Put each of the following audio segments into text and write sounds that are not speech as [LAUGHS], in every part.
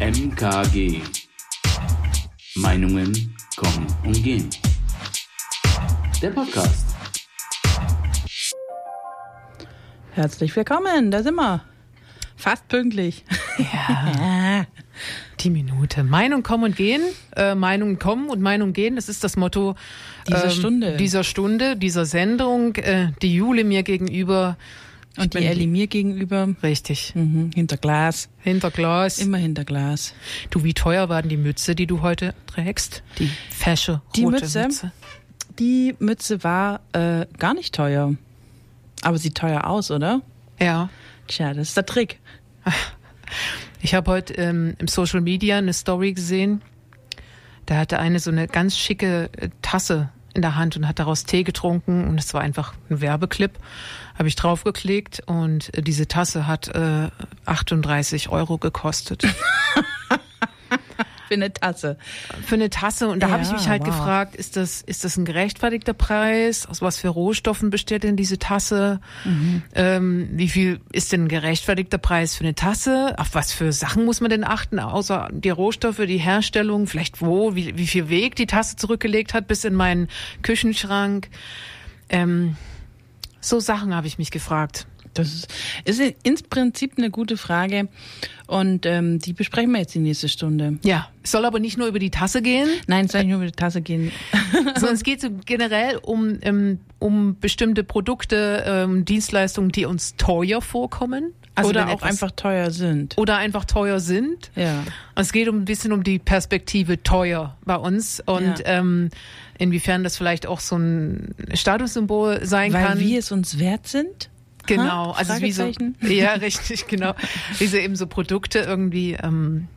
MKG. Meinungen kommen und gehen. Der Podcast. Herzlich willkommen, da sind wir. Fast pünktlich. Ja. [LAUGHS] Die Minute. Meinung kommen und gehen. Äh, Meinungen kommen und Meinungen gehen. Das ist das Motto Dieser ähm, Stunde. Dieser Stunde, dieser Sendung. Äh, die Jule mir gegenüber. Und die Ellie mir gegenüber. Richtig. Mhm, hinter Glas. Hinter Glas. Immer hinter Glas. Du, wie teuer war denn die Mütze, die du heute trägst? Die fesche, rote Die Mütze. Mütze? Die Mütze war äh, gar nicht teuer. Aber sieht teuer aus, oder? Ja. Tja, das ist der Trick. [LAUGHS] Ich habe heute ähm, im Social Media eine Story gesehen. Da hatte eine so eine ganz schicke äh, Tasse in der Hand und hat daraus Tee getrunken und es war einfach ein Werbeclip. Habe ich draufgeklickt und äh, diese Tasse hat äh, 38 Euro gekostet. [LAUGHS] Für eine Tasse. Für eine Tasse und da habe ich Ja, mich halt wow. gefragt, ist das ist das ein gerechtfertigter Preis? Aus was für Rohstoffen besteht denn diese Tasse? Mhm. Ähm, wie viel ist denn ein gerechtfertigter Preis für eine Tasse? Auf was für Sachen muss man denn achten, außer die Rohstoffe, die Herstellung, vielleicht wo, wie, wie viel Weg die Tasse zurückgelegt hat bis in meinen Küchenschrank? Ähm, so Sachen habe ich mich gefragt. Das ist, ist ins Prinzip eine gute Frage. Und ähm, die besprechen wir jetzt die nächste Stunde. Ja, es soll aber nicht nur über die Tasse gehen. Nein, es soll nicht nur über die Tasse gehen. [LAUGHS] sondern es geht so generell um, ähm, um bestimmte Produkte, ähm, Dienstleistungen, die uns teuer vorkommen. Also oder auch einfach teuer sind. oder einfach teuer sind. Ja. Es geht um ein bisschen um die Perspektive teuer bei uns und Ja. ähm, inwiefern das vielleicht auch so ein Statussymbol sein Weil kann. wir es uns wert sind? [LAUGHS] Genau, Ha? also wie so, [LAUGHS] ja, richtig, genau. Wie so eben so Produkte irgendwie ähm,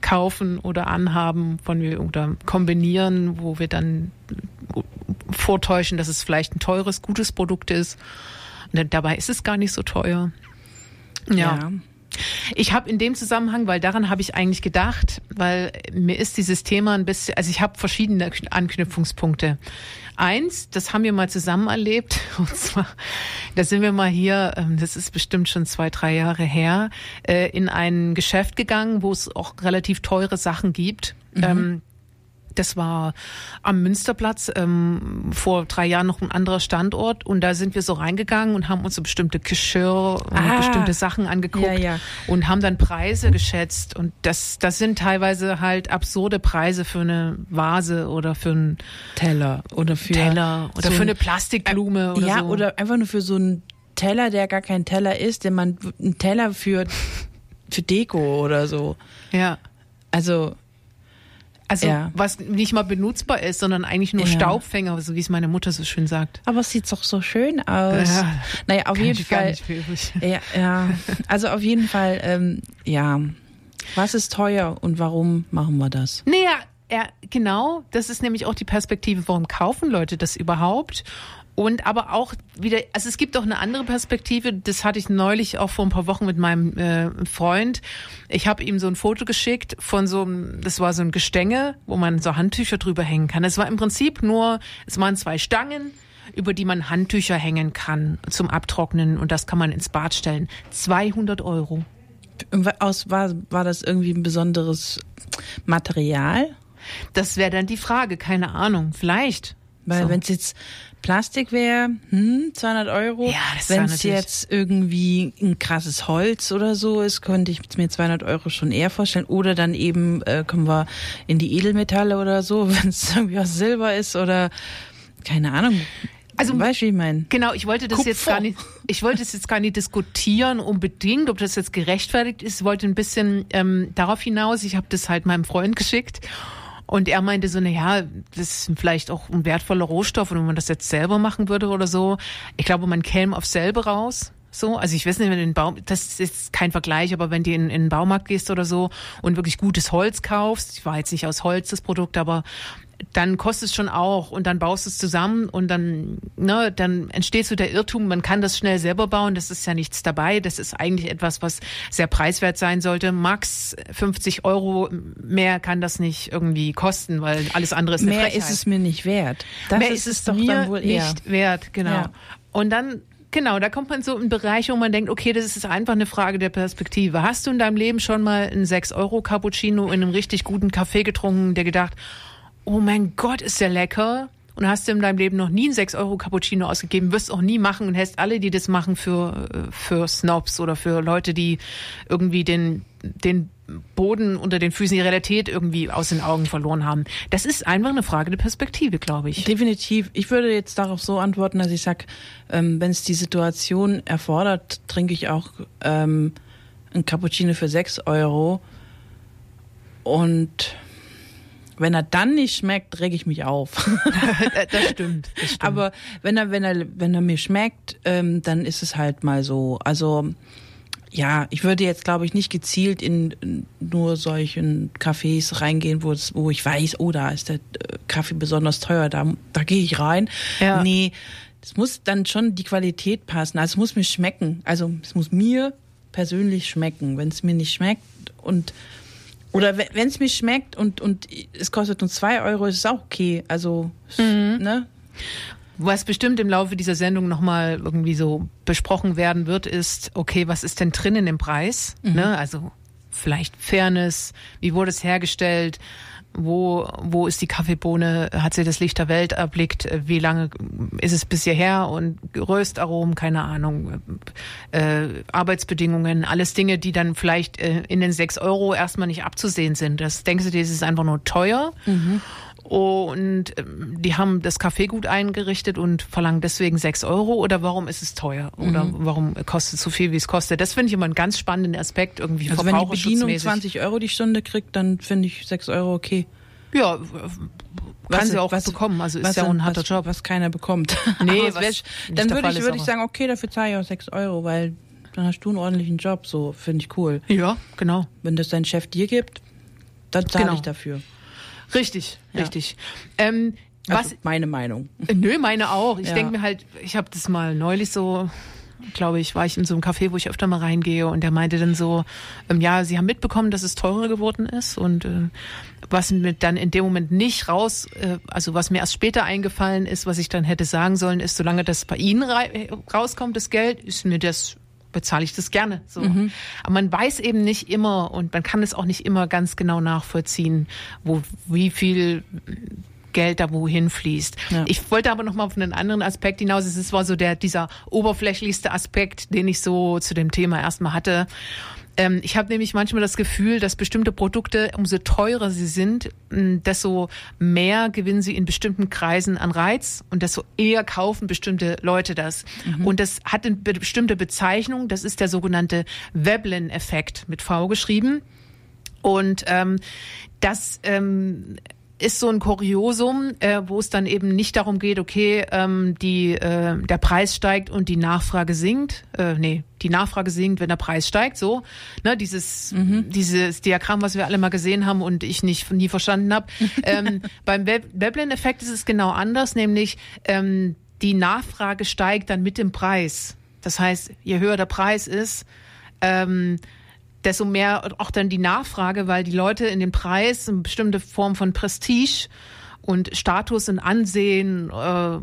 kaufen oder anhaben von wir oder kombinieren, wo wir dann vortäuschen, dass es vielleicht ein teures, gutes Produkt ist. Und dann- dabei ist es gar nicht so teuer. ja. Ich habe in dem Zusammenhang, weil daran habe ich eigentlich gedacht, weil mir ist dieses Thema ein bisschen, also ich habe verschiedene Anknüpfungspunkte. Eins, das haben wir mal zusammen erlebt, [LAUGHS] und zwar, da sind wir mal hier, ähm, das ist bestimmt schon zwei, drei Jahre her, äh, in ein Geschäft gegangen, wo es auch relativ teure Sachen gibt. Ähm, das war am Münsterplatz, ähm, vor drei Jahren noch ein anderer Standort. Und da sind wir so reingegangen und haben uns so bestimmte Geschirr und Ah. bestimmte Sachen angeguckt Ja, ja. und haben dann Preise geschätzt. Und das, das sind teilweise halt absurde Preise für eine Vase oder für einen Teller oder für Teller oder so für ein- eine Plastikblume oder ja, so. oder einfach nur für so einen Teller, der gar kein Teller ist, den man ein Teller für [LAUGHS] für Deko oder so. ja. Also Also Ja. was nicht mal benutzbar ist, sondern eigentlich nur Ja. Staubfänger, so wie es meine Mutter so schön sagt. aber es sieht doch so schön aus. Ja, naja, auf Kann jeden Fall. Ja, ja, also auf jeden Fall, ähm, ja. Was ist teuer und warum machen wir das? Naja, ja, genau. Das ist nämlich auch die Perspektive, warum kaufen Leute das überhaupt? Und aber auch wieder, also es gibt auch eine andere Perspektive, das hatte ich neulich auch vor ein paar Wochen mit meinem äh, Freund. Ich habe ihm so ein Foto geschickt von so einem, das war so ein Gestänge, wo man so Handtücher drüber hängen kann. Es war im Prinzip nur, es waren zwei Stangen, über die man Handtücher hängen kann zum Abtrocknen und das kann man ins Bad stellen. 200 Euro. Aus, war, war das irgendwie ein besonderes Material? Das wäre dann die Frage, keine Ahnung, vielleicht. Weil So. wenn es jetzt Plastik wäre, hm, 200 Euro. Ja, das Wenn es jetzt irgendwie ein krasses Holz oder so ist, könnte ich mir 200 Euro schon eher vorstellen. Oder dann eben äh, kommen wir in die Edelmetalle oder so, [LAUGHS] wenn es irgendwie aus Silber ist oder keine Ahnung. Also- weißt du, wie ich meine? Genau, ich wollte das Kupfer. jetzt gar nicht, ich wollte es jetzt gar nicht diskutieren unbedingt, ob das jetzt gerechtfertigt ist. Ich wollte ein bisschen ähm, darauf hinaus. Ich habe das halt meinem Freund geschickt und er meinte so, na ja, das ist vielleicht auch ein wertvoller Rohstoff und wenn man das jetzt selber machen würde oder so. Ich glaube, man käme auf selber raus. So, also ich weiß nicht, wenn du in den Baum, das ist kein Vergleich, aber wenn du in, in den Baumarkt gehst oder so und wirklich gutes Holz kaufst, ich war jetzt nicht aus Holz das Produkt, aber dann kostet es schon auch und dann baust es zusammen und dann, ne, dann entsteht so der Irrtum, man kann das schnell selber bauen, das ist ja nichts dabei, das ist eigentlich etwas, was sehr preiswert sein sollte. Max 50 Euro, mehr kann das nicht irgendwie kosten, weil alles andere ist eine Mehr Frechheit. ist es mir nicht wert. Das mehr ist ist es doch mir dann wohl eher. nicht wert, genau. Ja. Und dann Genau, da kommt man so in Bereiche, wo man denkt, okay, das ist einfach eine Frage der Perspektive. Hast du in deinem Leben schon mal einen 6-Euro-Cappuccino in einem richtig guten Kaffee getrunken, der gedacht, oh mein Gott, ist der lecker? Und hast du in deinem Leben noch nie einen 6-Euro-Cappuccino ausgegeben, wirst auch nie machen und hältst alle, die das machen, für, äh, für Snobs oder für Leute, die irgendwie den, den Boden unter den Füßen, die Realität irgendwie aus den Augen verloren haben. Das ist einfach eine Frage der Perspektive, glaube ich. Definitiv. Ich würde jetzt darauf so antworten, dass ich sage, ähm, wenn es die Situation erfordert, trinke ich auch ähm, ein Cappuccino für 6 Euro. Und wenn er dann nicht schmeckt, reg ich mich auf. [LAUGHS] das, stimmt, das stimmt. Aber wenn er, wenn er, wenn er mir schmeckt, ähm, dann ist es halt mal so. Also ja, ich würde jetzt, glaube ich, nicht gezielt in nur solchen Cafés reingehen, wo, es, wo ich weiß, oh, da ist der äh, Kaffee besonders teuer, da, da gehe ich rein. Ja. Nee, es muss dann schon die Qualität passen. Also es muss mir schmecken. Also es muss mir persönlich schmecken. Wenn es mir nicht schmeckt und oder wenn es mir schmeckt und, und es kostet nur zwei Euro, ist es auch okay. Also, mhm. ne? Was bestimmt im Laufe dieser Sendung nochmal irgendwie so besprochen werden wird, ist, okay, was ist denn drin in dem Preis? Mhm. Ne? Also vielleicht Fairness, wie wurde es hergestellt? Wo, wo ist die Kaffeebohne, hat sie das Licht der Welt erblickt, wie lange ist es bis hierher und Röstaromen, keine Ahnung, äh, Arbeitsbedingungen, alles Dinge, die dann vielleicht äh, in den sechs Euro erstmal nicht abzusehen sind. Das denkst du dir, das ist einfach nur teuer. Mhm. Und ähm, die haben das Café gut eingerichtet und verlangen deswegen sechs Euro oder warum ist es teuer oder mhm. warum kostet es so viel, wie es kostet? Das finde ich immer einen ganz spannenden Aspekt irgendwie Also wenn die Bedienung 20 Euro die Stunde kriegt, dann finde ich sechs Euro okay. Ja, kann sie auch was, bekommen. Also ist ja auch ein harter was, Job. Was keiner bekommt. Nee, [LAUGHS] was dann würde ich, würde ich sagen, okay, dafür zahle ich auch sechs Euro, weil dann hast du einen ordentlichen Job. So finde ich cool. Ja, genau. Wenn das dein Chef dir gibt, dann zahle genau. ich dafür. Richtig, ja. richtig. Ähm, also was, meine Meinung. Nö, meine auch. Ich ja. denke mir halt, ich habe das mal neulich so glaube ich, war ich in so einem Café, wo ich öfter mal reingehe und der meinte dann so, ähm, ja, sie haben mitbekommen, dass es teurer geworden ist und äh, was mir dann in dem Moment nicht raus, äh, also was mir erst später eingefallen ist, was ich dann hätte sagen sollen, ist, solange das bei Ihnen rauskommt, das Geld, ist mir das bezahle ich das gerne. So. Mhm. Aber man weiß eben nicht immer und man kann es auch nicht immer ganz genau nachvollziehen, wo wie viel Geld da wohin fließt. Ja. Ich wollte aber noch mal auf einen anderen Aspekt hinaus. Es war so der dieser oberflächlichste Aspekt, den ich so zu dem Thema erstmal hatte. Ähm, ich habe nämlich manchmal das Gefühl, dass bestimmte Produkte, umso teurer sie sind, desto mehr gewinnen sie in bestimmten Kreisen an Reiz und desto eher kaufen bestimmte Leute das. Mhm. Und das hat eine bestimmte Bezeichnung. Das ist der sogenannte Veblen-Effekt mit V geschrieben. Und ähm, das ähm, ist so ein Kuriosum, äh, wo es dann eben nicht darum geht, okay, ähm, die, äh, der Preis steigt und die Nachfrage sinkt. Äh, nee, die Nachfrage sinkt, wenn der Preis steigt, so. Ne, dieses, mhm. dieses Diagramm, was wir alle mal gesehen haben und ich nicht nie verstanden habe. [LAUGHS] ähm, beim Veblen-Effekt ist es genau anders, nämlich ähm, die Nachfrage steigt dann mit dem Preis. Das heißt, je höher der Preis ist, ähm, desto mehr auch dann die Nachfrage, weil die Leute in den Preis eine bestimmte Form von Prestige und Status und Ansehen, äh,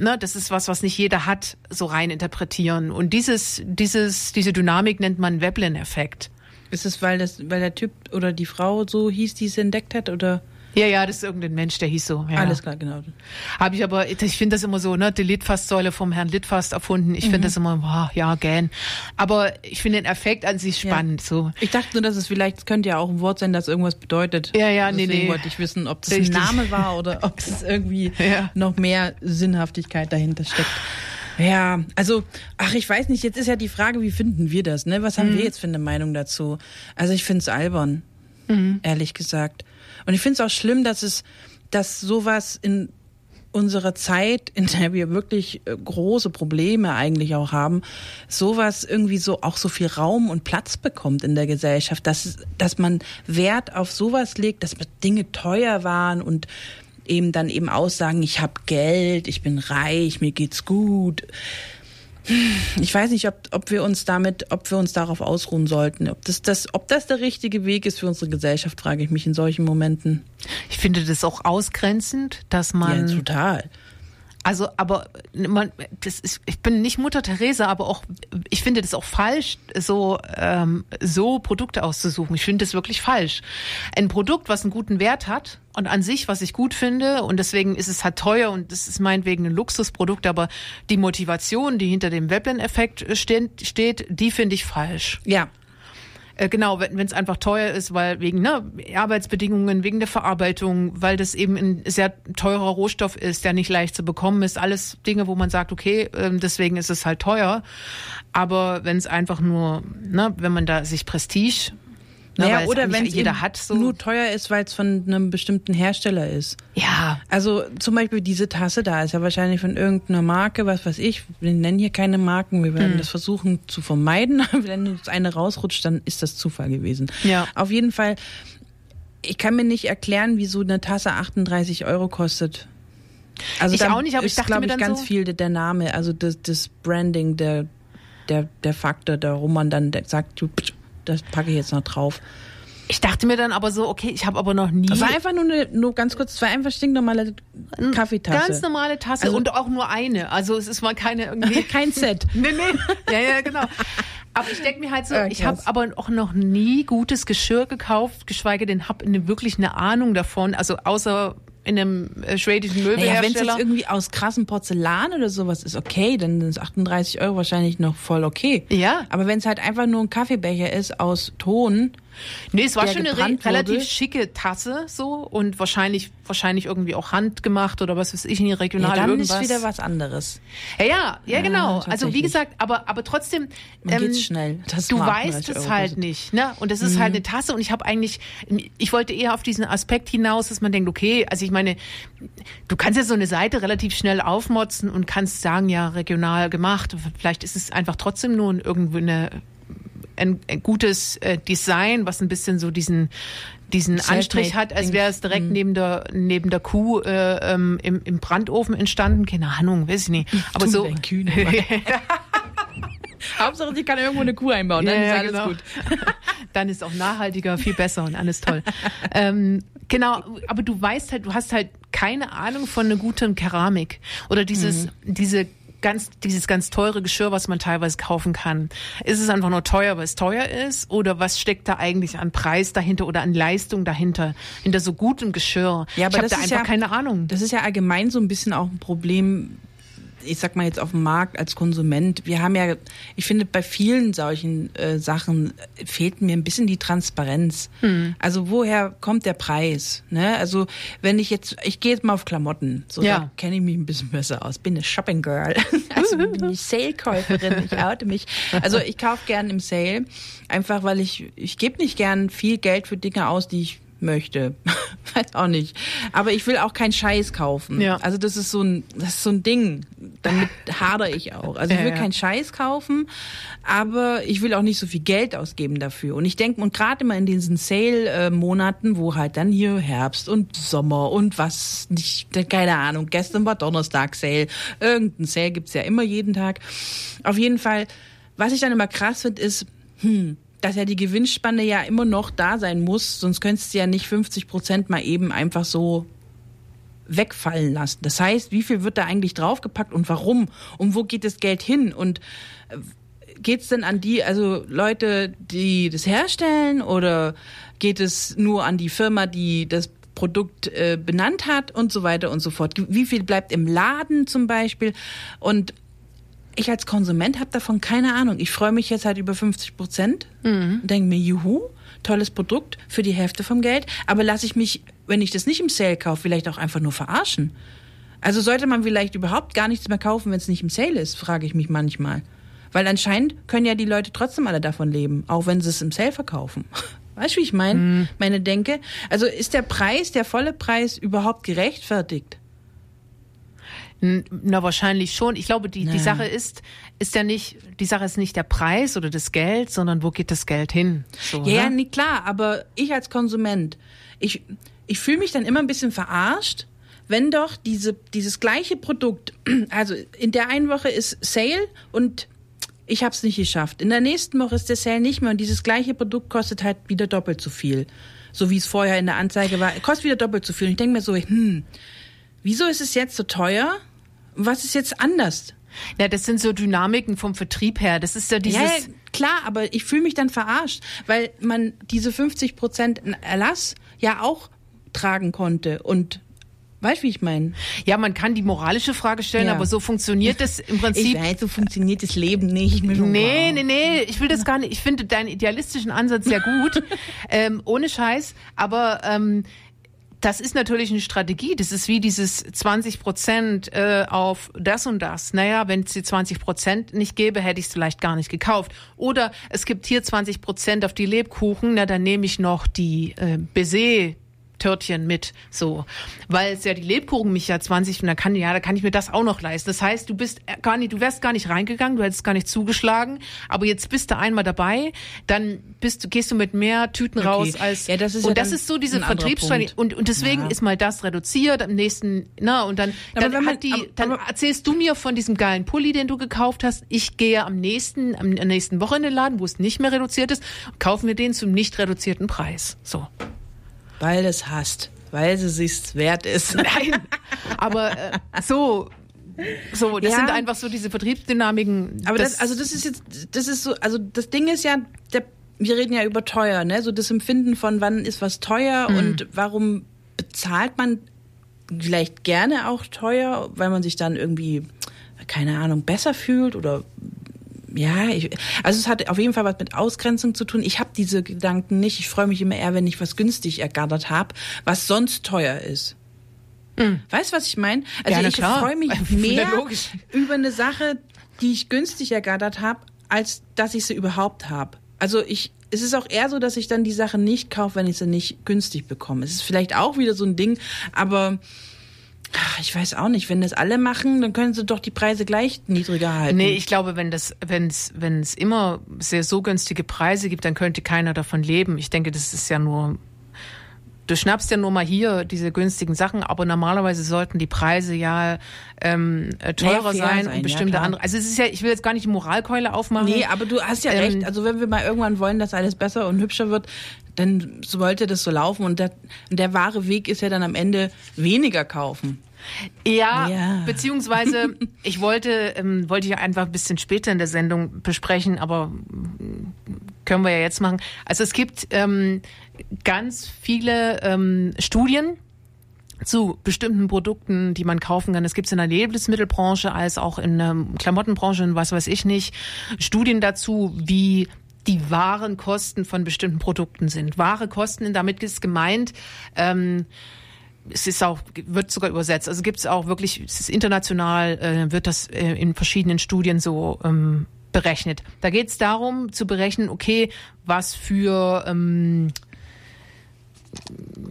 ne, das ist was, was nicht jeder hat, so rein interpretieren. Und dieses, dieses, diese Dynamik nennt man Veblen-Effekt. Ist es, weil das, weil der Typ oder die Frau so hieß, die es entdeckt hat, oder? Ja, ja, das ist irgendein Mensch, der hieß so. Ja. Alles klar, genau. Habe ich aber, ich finde das immer so, ne, die Litfast-Säule vom Herrn Litfast erfunden. Ich mhm. finde das immer, wow, ja, gern. Aber ich finde den Effekt an sich spannend. Ja. So. Ich dachte nur, dass es vielleicht, könnte ja auch ein Wort sein, das irgendwas bedeutet. Ja, ja, Deswegen nee, nee. wollte ich wissen, ob das Richtig. ein Name war oder [LAUGHS] ob es irgendwie ja. noch mehr Sinnhaftigkeit dahinter steckt. Ja, also, ach, ich weiß nicht, jetzt ist ja die Frage, wie finden wir das, ne? Was haben mhm. wir jetzt für eine Meinung dazu? Also ich finde es albern, mhm. ehrlich gesagt. Und ich finde es auch schlimm, dass es, dass sowas in unserer Zeit, in der wir wirklich äh, große Probleme eigentlich auch haben, sowas irgendwie so auch so viel Raum und Platz bekommt in der Gesellschaft, dass, dass man Wert auf sowas legt, dass Dinge teuer waren und eben dann eben aussagen, ich habe Geld, ich bin reich, mir geht's gut ich weiß nicht, ob, ob wir uns damit, ob wir uns darauf ausruhen sollten. Ob das, das, ob das der richtige Weg ist für unsere Gesellschaft, frage ich mich in solchen Momenten. Ich finde das auch ausgrenzend, dass man. Ja, total. Also, aber man, das ist, ich bin nicht Mutter Teresa, aber auch, ich finde das auch falsch, so, ähm, so Produkte auszusuchen. Ich finde das wirklich falsch. Ein Produkt, was einen guten Wert hat und an sich, was ich gut finde, und deswegen ist es halt teuer und das ist meinetwegen ein Luxusprodukt, aber die Motivation, die hinter dem Veblen-Effekt steht, steht, die finde ich falsch. Ja, Äh, genau, wenn es einfach teuer ist, weil wegen ne, Arbeitsbedingungen, wegen der Verarbeitung, weil das eben ein sehr teurer Rohstoff ist, der nicht leicht zu bekommen ist. Alles Dinge, wo man sagt, okay, ähm, deswegen ist es halt teuer. Aber wenn es einfach nur, ne, wenn man da sich Prestige, naja, oder wenn es jeder hat, so nur teuer ist, weil es von einem bestimmten Hersteller ist. ja, Also zum Beispiel diese Tasse da ist ja wahrscheinlich von irgendeiner Marke, was weiß ich. Wir nennen hier keine Marken, wir Hm. werden das versuchen zu vermeiden. [LAUGHS] Wenn uns eine rausrutscht, dann ist das Zufall gewesen. Ja. Auf jeden Fall, ich kann mir nicht erklären, wieso eine Tasse 38 Euro kostet. Also Ich da auch nicht, aber ich ist, dachte glaube mir ich, dann ganz so- viel der, Name, also das, das Branding, der, der, der Faktor, darum man dann sagt, du, das packe ich jetzt noch drauf. ich dachte mir dann aber so, okay, ich habe aber noch nie Das war einfach nur eine, nur ganz kurz, es war einfach stinknormale Kaffeetasse. ganz normale Tasse Also- und auch nur eine. Also es ist mal keine irgendwie [LAUGHS] Kein Set. [LAUGHS] Nee, nee. Ja, ja, genau. Aber ich denke mir halt so, Ja, ich habe aber auch noch nie gutes Geschirr gekauft, geschweige denn habe eine, wirklich eine Ahnung davon. Also außer in einem äh, schwedischen Naja, wenn es Möbelhersteller. jetzt irgendwie aus krassem Porzellan oder sowas ist, okay, dann sind 38 Euro wahrscheinlich noch voll okay. Ja. Aber wenn es halt einfach nur ein Kaffeebecher ist aus Ton, nee, es war schon eine re wurde. relativ schicke Tasse so und wahrscheinlich wahrscheinlich irgendwie auch handgemacht oder was weiß ich, in regional ja, dann irgendwas. ist wieder was anderes. Ja, ja, ja, Ja, genau. Also wie gesagt, aber aber trotzdem Man geht's schnell. Das du weißt 38 es halt nicht, ne? Und es ist halt eine Tasse und ich habe eigentlich ich wollte eher auf diesen Aspekt hinaus, dass man denkt, okay, also ich meine, du kannst ja so eine Seite relativ schnell aufmotzen und kannst sagen, ja, regional gemacht. Vielleicht ist es einfach trotzdem nur irgendwo eine ein, ein gutes äh, Design, was ein bisschen so diesen diesen Anstrich hat, als wäre es direkt neben der neben der Kuh äh, ähm, im, im Brandofen entstanden. Keine Ahnung, weiß ich nicht. Aber so Kühne, [LAUGHS] Hauptsache, die kann irgendwo eine Kuh einbauen, dann Ja, ist alles genau. gut. [LAUGHS] Dann ist auch nachhaltiger, viel besser und alles toll. ähm, genau, aber du weißt halt, du hast halt keine Ahnung von einer guten Keramik oder dieses, Mhm. diese ganz, dieses ganz teure Geschirr, was man teilweise kaufen kann. Ist es einfach nur teuer, weil es teuer ist? Oder was steckt da eigentlich an Preis dahinter oder an Leistung dahinter? Hinter so gutem Geschirr? Ja, aber ich habe da einfach ja- keine Ahnung. Das ist ja allgemein so ein bisschen auch ein Problem, ich sag mal jetzt auf dem Markt als Konsument. Wir haben ja, ich finde, bei vielen solchen äh, Sachen fehlt mir ein bisschen die Transparenz. Hm. Also woher kommt der Preis? Ne? Also wenn ich jetzt, ich gehe jetzt mal auf Klamotten, so Ja. da kenne ich mich ein bisschen besser aus. Bin eine Shopping Girl, [LAUGHS] also bin ich Sale-Käuferin, ich oute mich. Also ich kaufe gern im Sale, einfach weil ich, ich gebe nicht gern viel Geld für Dinge aus, die ich möchte. [LAUGHS] Weiß auch nicht. Aber ich will auch keinen Scheiß kaufen. Ja. Also das ist so ein, das ist so ein Ding. Damit hadere ich auch. Also ich Ja, will ja. keinen Scheiß kaufen, aber ich will auch nicht so viel Geld ausgeben dafür. Und ich denke, und gerade immer in diesen Sale-Monaten, wo halt dann hier Herbst und Sommer und was nicht, keine Ahnung, gestern war Donnerstag Sale. Irgendein Sale gibt's ja immer jeden Tag. Auf jeden Fall, was ich dann immer krass finde, ist, hm, dass ja die Gewinnspanne ja immer noch da sein muss, sonst könntest du ja nicht 50 Prozent mal eben einfach so wegfallen lassen. Das heißt, wie viel wird da eigentlich draufgepackt und warum? Und wo geht das Geld hin? Und äh, geht's denn an die, also Leute, die das herstellen oder geht es nur an die Firma, die das Produkt äh, benannt hat und so weiter und so fort? Wie viel bleibt im Laden zum Beispiel? Und ich als Konsument habe davon keine Ahnung. Ich freue mich jetzt halt über 50 Prozent und denke mir, juhu, tolles Produkt für die Hälfte vom Geld. Aber lasse ich mich, wenn ich das nicht im Sale kaufe, vielleicht auch einfach nur verarschen. Also sollte man vielleicht überhaupt gar nichts mehr kaufen, wenn es nicht im Sale ist, frage ich mich manchmal. Weil anscheinend können ja die Leute trotzdem alle davon leben, auch wenn sie es im Sale verkaufen. [LAUGHS] Weißt du, wie ich meine? Meine Denke. Also ist der Preis, der volle Preis überhaupt gerechtfertigt? Na, wahrscheinlich schon. Ich glaube, die, die Naja. Sache ist, ist ja nicht, die Sache ist nicht der Preis oder das Geld, sondern wo geht das Geld hin? So, Ja, ja, ne? nee, klar, aber ich als Konsument, ich, ich fühle mich dann immer ein bisschen verarscht, wenn doch diese, dieses gleiche Produkt, [CLEARS THROAT] also in der einen Woche ist Sale und ich habe es nicht geschafft. In der nächsten Woche ist der Sale nicht mehr und dieses gleiche Produkt kostet halt wieder doppelt so viel. So wie es vorher in der Anzeige war, kostet wieder doppelt so viel. Und ich denke mir so, hm, wieso ist es jetzt so teuer? Was ist jetzt anders? Ja, das sind so Dynamiken vom Vertrieb her. Das ist ja dieses. Ja, klar, aber ich fühle mich dann verarscht, weil man diese 50 Prozent Erlass ja auch tragen konnte und Weißt du, wie ich meine? Ja, man kann die moralische Frage stellen, ja. aber so funktioniert das im Prinzip. Ich weiß, so funktioniert das Leben nicht. Nee, nee, nee, ich will das gar nicht. Ich finde deinen idealistischen Ansatz sehr gut, [LAUGHS] ähm, ohne Scheiß. Aber ähm, das ist natürlich eine Strategie. Das ist wie dieses 20 Prozent äh, auf das und das. Naja, wenn es die 20 Prozent nicht gäbe, hätte ich es vielleicht gar nicht gekauft. Oder es gibt hier 20 Prozent auf die Lebkuchen, na dann nehme ich noch die äh, Baiser Törtchen mit, so. Weil es ja die Lebkuchen mich ja 20 und dann kann, ja, da kann ich mir das auch noch leisten. Das heißt, du bist gar nicht, du wärst gar nicht reingegangen, du hättest gar nicht zugeschlagen, aber jetzt bist du einmal dabei, dann bist du, gehst du mit mehr Tüten okay. raus als, ja, das ist und ja das ist so diese Vertriebsstrategie und, und deswegen ja. ist mal das reduziert, am nächsten, na, und dann, dann man, hat die, aber, dann erzählst du mir von diesem geilen Pulli, den du gekauft hast. Ich gehe am nächsten, am nächsten Woche in den Laden, wo es nicht mehr reduziert ist, kaufen wir den zum nicht reduzierten Preis. So. Weil es hasst. Weil sie sich's wert ist. [LAUGHS] Nein. Aber äh, so, so, das ja. sind einfach so diese Vertriebsdynamiken. Aber das, das, also das ist jetzt, das ist so, also das Ding ist ja, der, wir reden ja über teuer, ne? So das Empfinden von wann ist was teuer mhm. und warum bezahlt man vielleicht gerne auch teuer, weil man sich dann irgendwie, keine Ahnung, besser fühlt oder ja, ich, also es hat auf jeden Fall was mit Ausgrenzung zu tun. Ich habe diese Gedanken nicht. Ich freue mich immer eher, wenn ich was günstig ergattert habe, was sonst teuer ist. Mhm. Weißt du, was ich meine? Also ja, ich freue mich [LAUGHS] mehr über eine Sache, die ich günstig ergattert habe, als dass ich sie überhaupt habe. Also ich, es ist auch eher so, dass ich dann die Sache nicht kaufe, wenn ich sie nicht günstig bekomme. Es ist vielleicht auch wieder so ein Ding, aber ich weiß auch nicht, wenn das alle machen, dann können sie doch die Preise gleich niedriger halten. Nee, ich glaube, wenn das, wenn es, wenn es immer sehr so günstige Preise gibt, dann könnte keiner davon leben. Ich denke, das ist ja nur, du schnappst ja nur mal hier diese günstigen Sachen, aber normalerweise sollten die Preise ja ähm, äh, teurer naja, sein, sein und bestimmte ja, andere. Also es ist ja, ich will jetzt gar nicht die Moralkeule aufmachen. Nee, aber du hast ja ähm, recht. Also wenn wir mal irgendwann wollen, dass alles besser und hübscher wird, dann sollte das so laufen und der, der wahre Weg ist ja dann am Ende weniger kaufen. Ja, ja, beziehungsweise [LAUGHS] ich wollte, ähm, wollte ich einfach ein bisschen später in der Sendung besprechen, aber mm, können wir ja jetzt machen. Also es gibt ähm, ganz viele ähm, Studien zu bestimmten Produkten, die man kaufen kann. Das gibt es in der Lebensmittelbranche als auch in der Klamottenbranche und was weiß ich nicht. Studien dazu, wie die wahren Kosten von bestimmten Produkten sind. Wahre Kosten, damit ist gemeint, ähm, es ist auch, wird sogar übersetzt. Also gibt es auch wirklich, es ist international, äh, wird das äh, in verschiedenen Studien so ähm, berechnet. Da geht es darum zu berechnen, okay, was für ähm,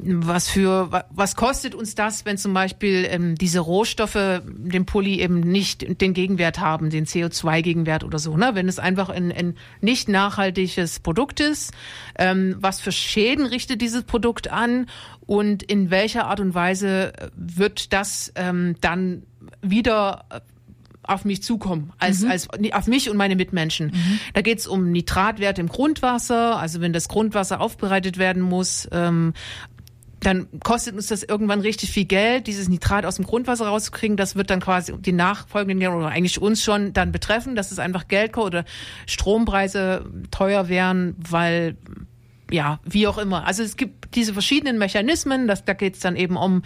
was für was kostet uns das, wenn zum Beispiel ähm, diese Rohstoffe den Pulli eben nicht den Gegenwert haben, den CO2-Gegenwert oder so, ne? Wenn es einfach ein, ein nicht nachhaltiges Produkt ist, ähm, was für Schäden richtet dieses Produkt an und in welcher Art und Weise wird das ähm, dann wieder auf mich zukommen, als, mhm. als auf mich und meine Mitmenschen. Mhm. Da geht es um Nitratwerte im Grundwasser, also wenn das Grundwasser aufbereitet werden muss, ähm, dann kostet uns das irgendwann richtig viel Geld, dieses Nitrat aus dem Grundwasser rauszukriegen. Das wird dann quasi die nachfolgenden Jahre oder eigentlich uns schon dann betreffen, dass es einfach Geld oder Strompreise teuer wären, weil ja, wie auch immer. Also es gibt diese verschiedenen Mechanismen, das, da geht es dann eben um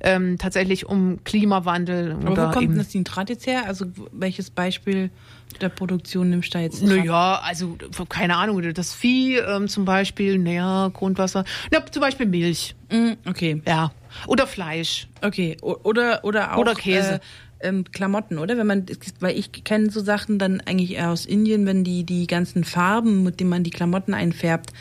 ähm, tatsächlich um Klimawandel. Aber oder wo kommt eben, das Nitrat jetzt her? Also welches Beispiel der Produktion nimmst du da jetzt? Naja, also keine Ahnung, das Vieh ähm, zum Beispiel, naja, Grundwasser, na, zum Beispiel Milch. Mm, okay. Ja. Oder Fleisch. Okay. Oder, oder auch oder Käse. Äh, ähm, Klamotten, oder? Wenn man, weil ich kenne so Sachen dann eigentlich eher aus Indien, wenn die die ganzen Farben, mit denen man die Klamotten einfärbt,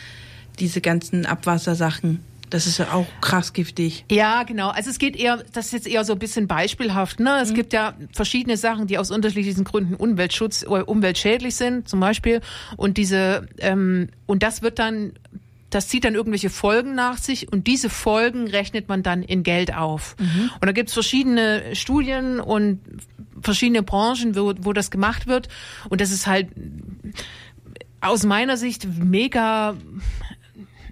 diese ganzen Abwassersachen. Das ist ja auch krass giftig. Ja, genau. Also es geht eher, das ist jetzt eher so ein bisschen beispielhaft. Ne? Es mhm. gibt ja verschiedene Sachen, die aus unterschiedlichen Gründen Umweltschutz oder umweltschädlich sind, zum Beispiel. Und diese ähm, und das wird dann das zieht dann irgendwelche Folgen nach sich und diese Folgen rechnet man dann in Geld auf. Mhm. Und da gibt's verschiedene Studien und verschiedene Branchen, wo, wo das gemacht wird. Und das ist halt aus meiner Sicht mega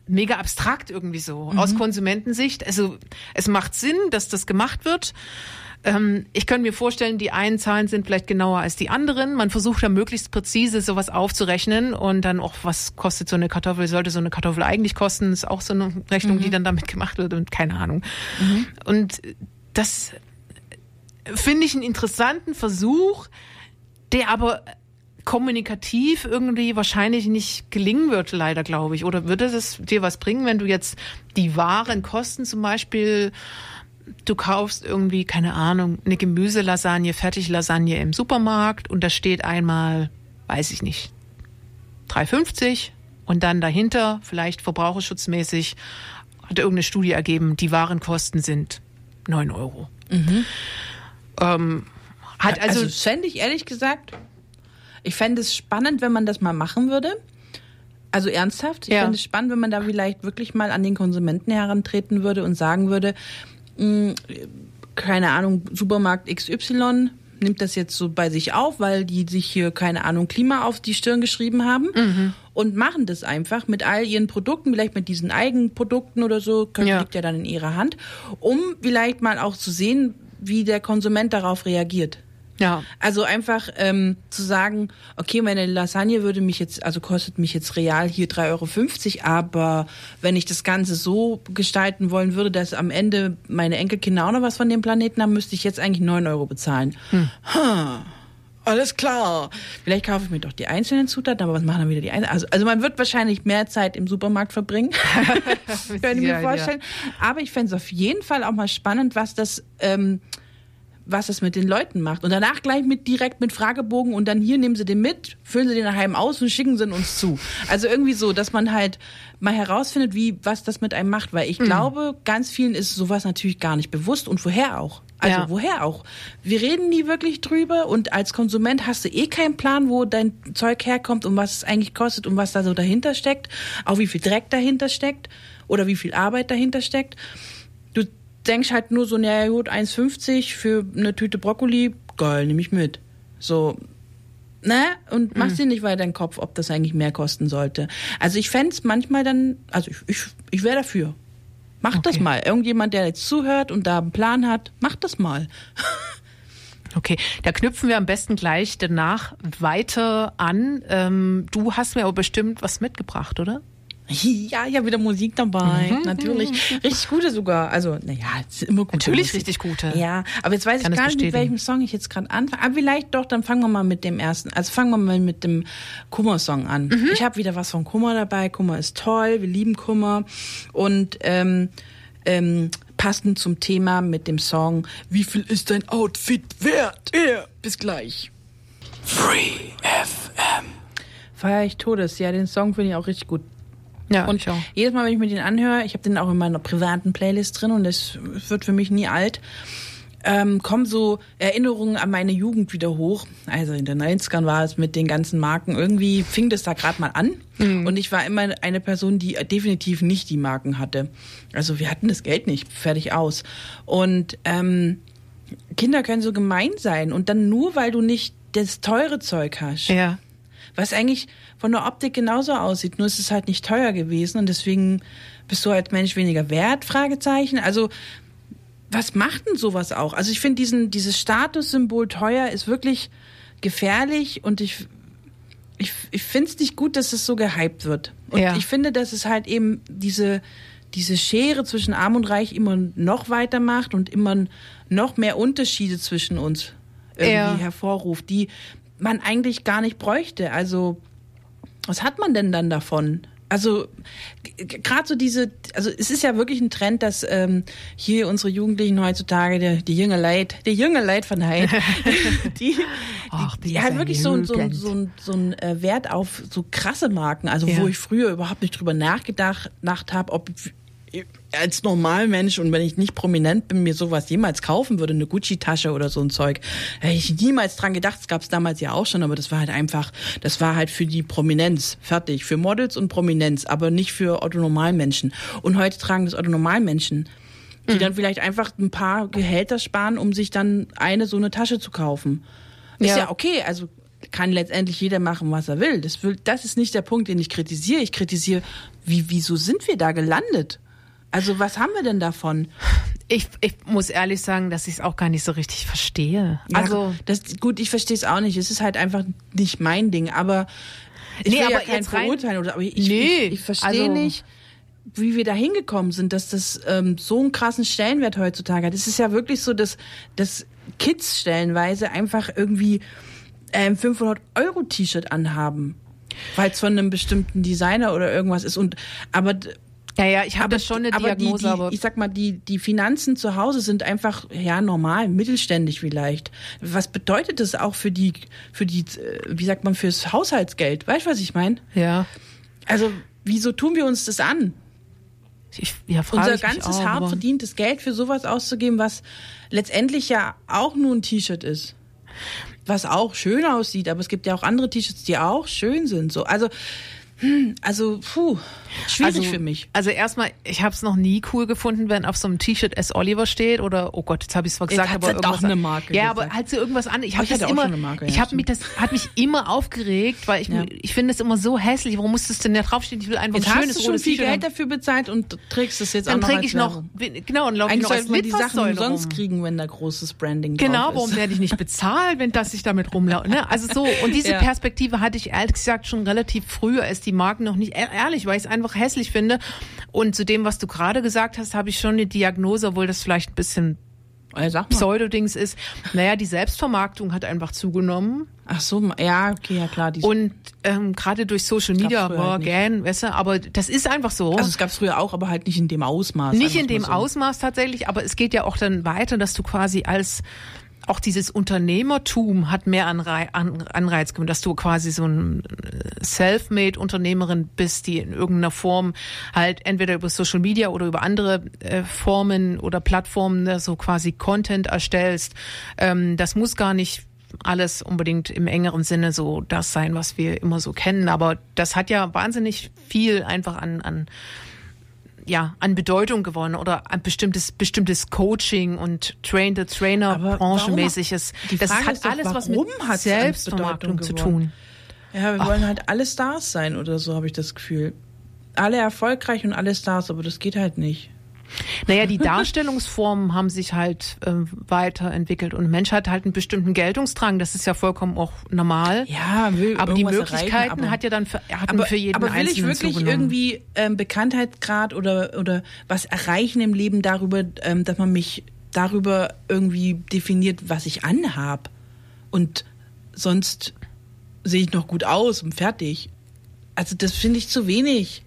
mega abstrakt irgendwie so, mhm. aus Konsumentensicht. Also es macht Sinn, dass das gemacht wird. Ähm, ich könnte mir vorstellen, die einen Zahlen sind vielleicht genauer als die anderen. Man versucht da möglichst präzise sowas aufzurechnen und dann auch, was kostet so eine Kartoffel, sollte so eine Kartoffel eigentlich kosten, ist auch so eine Rechnung, mhm. die dann damit gemacht wird und keine Ahnung. Mhm. Und das finde ich einen interessanten Versuch, der aber kommunikativ irgendwie wahrscheinlich nicht gelingen wird, leider, glaube ich. Oder würde es dir was bringen, wenn du jetzt die wahren Kosten zum Beispiel, du kaufst irgendwie, keine Ahnung, eine Gemüselasagne, Fertiglasagne im Supermarkt und da steht einmal, weiß ich nicht, 3,50 und dann dahinter, vielleicht verbraucherschutzmäßig, hat irgendeine Studie ergeben, die Warenkosten sind 9 Euro. Mhm. Ähm, hat also, also fände ich ehrlich gesagt ich fände es spannend, wenn man das mal machen würde. Also ernsthaft. Ich ja. fände es spannend, wenn man da vielleicht wirklich mal an den Konsumenten herantreten würde und sagen würde, mh, hm, keine Ahnung, Supermarkt XY nimmt das jetzt so bei sich auf, weil die sich hier, keine Ahnung, Klima auf die Stirn geschrieben haben mhm. und machen das einfach mit all ihren Produkten, vielleicht mit diesen Eigenprodukten oder so, können, ja. liegt ja dann in ihrer Hand, um vielleicht mal auch zu sehen, wie der Konsument darauf reagiert. Ja. Also einfach ähm, zu sagen, okay, meine Lasagne würde mich jetzt, also kostet mich jetzt real hier 3,50 Euro, aber wenn ich das Ganze so gestalten wollen würde, dass am Ende meine Enkelkinder auch noch was von dem Planeten haben, müsste ich jetzt eigentlich 9 Euro bezahlen. Hm. Huh. Alles klar. Vielleicht kaufe ich mir doch die einzelnen Zutaten, aber was machen dann wieder die einzelnen? Also, also man wird wahrscheinlich mehr Zeit im Supermarkt verbringen. [LAUGHS] [LAUGHS] Könnte ich mir vorstellen. Ja. Aber ich fände es auf jeden Fall auch mal spannend, was das ähm, was es mit den Leuten macht. Und danach gleich mit direkt mit Fragebogen und dann hier nehmen sie den mit, füllen sie den daheim aus und schicken sie ihn uns zu. Also irgendwie so, dass man halt mal herausfindet, wie, was das mit einem macht. Weil ich mhm. glaube, ganz vielen ist sowas natürlich gar nicht bewusst und woher auch. Also ja. woher auch? Wir reden nie wirklich drüber und als Konsument hast du eh keinen Plan, wo dein Zeug herkommt und was es eigentlich kostet und was da so dahinter steckt, auch wie viel Dreck dahinter steckt oder wie viel Arbeit dahinter steckt denkst halt nur so, naja gut, 1,50 für eine Tüte Brokkoli, geil, nehme ich mit. So, ne? Und machst mhm. dir nicht weiter den Kopf, ob das eigentlich mehr kosten sollte. Also ich fände manchmal dann, also ich, ich, ich wäre dafür. Macht okay. das mal. Irgendjemand, der jetzt zuhört und da einen Plan hat, macht das mal. [LAUGHS] Okay, da knüpfen wir am besten gleich danach weiter an. Ähm, du hast mir aber bestimmt was mitgebracht, oder? Ja, ja, wieder Musik dabei. Mhm. Natürlich. Richtig gute sogar. Also, naja, es ist immer gut. Natürlich Musik. richtig gute. Ja, aber jetzt weiß Kann ich gar nicht, mit welchem Song ich jetzt gerade anfange. Aber vielleicht doch, dann fangen wir mal mit dem ersten. Also fangen wir mal mit dem Kummer-Song an. Mhm. Ich habe wieder was von Kummer dabei. Kummer ist toll, wir lieben Kummer. Und ähm, ähm, passend zum Thema mit dem Song Wie viel ist dein Outfit wert? Yeah. Bis gleich. Free FM. Feier ich Todes. Ja, den Song finde ich auch richtig gut. Ja, und jedes Mal, wenn ich mir den anhöre, ich habe den auch in meiner privaten Playlist drin und das wird für mich nie alt, ähm, kommen so Erinnerungen an meine Jugend wieder hoch. Also in den 90ern war es mit den ganzen Marken. Irgendwie fing das da gerade mal an. Mhm. Und ich war immer eine Person, die definitiv nicht die Marken hatte. Also wir hatten das Geld nicht, fertig aus. Und ähm, Kinder können so gemein sein. Und dann nur, weil du nicht das teure Zeug hast. Ja. Was eigentlich von der Optik genauso aussieht, nur ist es halt nicht teuer gewesen und deswegen bist du als Mensch weniger wert, Fragezeichen. Also was macht denn sowas auch? Also ich finde diesen dieses Statussymbol teuer ist wirklich gefährlich und ich ich, ich finde es nicht gut, dass es so gehypt wird. Und ja. ich finde, dass es halt eben diese diese Schere zwischen Arm und Reich immer noch weiter macht und immer noch mehr Unterschiede zwischen uns irgendwie ja. hervorruft, die man eigentlich gar nicht bräuchte. Also was hat man denn dann davon? Also gerade so diese, also es ist ja wirklich ein Trend, dass ähm, hier unsere Jugendlichen heutzutage, die, die junge Leid, [LAUGHS] die junge Leid von heute, die, Ach, die, die halt wirklich so, so, so, so einen äh, Wert auf so krasse Marken, also ja. wo ich früher überhaupt nicht drüber nachgedacht habe, ob als Normalmensch und wenn ich nicht prominent bin, mir sowas jemals kaufen würde, eine Gucci-Tasche oder so ein Zeug, hätte ich niemals dran gedacht. Das gab es damals ja auch schon, aber das war halt einfach, das war halt für die Prominenz, fertig. Für Models und Prominenz, aber nicht für Otto-Normalmenschen. Und heute tragen das Otto-Normalmenschen, die mhm. dann vielleicht einfach ein paar Gehälter sparen, um sich dann eine so eine Tasche zu kaufen. Ist ja, ja okay, also kann letztendlich jeder machen, was er will. Das, will. das ist nicht der Punkt, den ich kritisiere. Ich kritisiere, wie, wieso sind wir da gelandet? Also was haben wir denn davon? Ich, ich muss ehrlich sagen, dass ich es auch gar nicht so richtig verstehe. Ja, also das, gut, ich verstehe es auch nicht. Es ist halt einfach nicht mein Ding. Aber ich Nee, will ja aber jetzt rein- verurteilen oder. Aber ich, Nee, ich, ich verstehe also- nicht, wie wir da hingekommen sind, dass das ähm, so einen krassen Stellenwert heutzutage hat. Es ist ja wirklich so, dass, dass Kids stellenweise einfach irgendwie ähm, 500 Euro T-Shirt anhaben, weil es von einem bestimmten Designer oder irgendwas ist. Und aber ja, ja, ich habe schon eine Diagnose, die, die, aber ich sag mal, die, die Finanzen zu Hause sind einfach, ja, normal, mittelständig vielleicht. Was bedeutet das auch für die, für die, äh, wie sagt man, fürs Haushaltsgeld? Weißt du, was ich meine? ja, Also, wieso tun wir uns das an? ich ja, frage Unser ganzes auch, hart verdientes Geld für sowas auszugeben, was letztendlich ja auch nur ein T-Shirt ist. Was auch schön aussieht, aber es gibt ja auch andere T-Shirts, die auch schön sind. So, also, hm, also, puh, schwierig also, für mich. Also erstmal, ich habe es noch nie cool gefunden, wenn auf so einem T-Shirt S. Oliver steht oder oh Gott, jetzt habe ich es zwar gesagt, hat aber irgendwas doch eine an- Marke Ja, gesagt. aber halt so irgendwas an. Ich habe das auch immer, schon eine Marke, ja, ich habe mich das hat mich immer aufgeregt, weil ich Ja. ich finde es immer so hässlich. Warum muss das denn da draufstehen? Ich will einfach Jetzt ein hast schönes du schon viel Geld haben. dafür bezahlt und trägst es jetzt Dann auch noch träge als ich noch genau und laufe noch als die Sachen rum. kriegen, wenn da großes Branding Genau, drauf ist. warum werde ich nicht [LAUGHS] bezahlt, wenn das ich damit rumlaufe? Ne? Also so, und diese Ja. Perspektive hatte ich ehrlich gesagt schon relativ früh, als die Marken noch nicht, ehr- ehrlich, weil ich es einfach hässlich finde. Und zu dem, was du gerade gesagt hast, habe ich schon eine Diagnose, obwohl das vielleicht ein bisschen. Pseudodings ist. Naja, die Selbstvermarktung hat einfach zugenommen. Ach so, ja, okay, ja klar. Die, Und ähm, gerade durch Social Media, war halt gern, weißt du, aber das ist einfach so. also es gab es früher auch, aber halt nicht in dem Ausmaß. Nicht in dem so. Ausmaß tatsächlich, aber es geht ja auch dann weiter, dass du quasi als auch dieses Unternehmertum hat mehr Anrei An Anreiz gemacht, dass du quasi so ein äh, Selfmade-Unternehmerin bist, die in irgendeiner Form halt entweder über Social Media oder über andere äh, Formen oder Plattformen ne, so quasi Content erstellst. Ähm, das muss gar nicht alles unbedingt im engeren Sinne so das sein, was wir immer so kennen, aber das hat ja wahnsinnig viel einfach an, an ja, an Bedeutung gewonnen oder ein bestimmtes, bestimmtes Coaching und Train the Trainer Aber branchenmäßiges. warum? Das hat doch, alles was mit Selbstvermarktung zu tun. Ja, wir wollen halt alle Stars sein oder so, habe ich das Gefühl. Alle erfolgreich und alle Stars, aber das geht halt nicht. Naja, die Darstellungsformen haben sich halt äh, weiterentwickelt und ein Mensch hat halt einen bestimmten Geltungsdrang. Das ist ja vollkommen auch normal. Ja, will aber die Möglichkeiten erreichen, aber- hat ja dann für, hatten aber, für jeden aber will ich Einzelnen wirklich zugenommen. irgendwie ähm, Bekanntheitsgrad oder oder was erreichen im Leben darüber, ähm, dass man mich darüber irgendwie definiert, was ich anhab und sonst sehe ich noch gut aus und fertig. Also das finde ich zu wenig.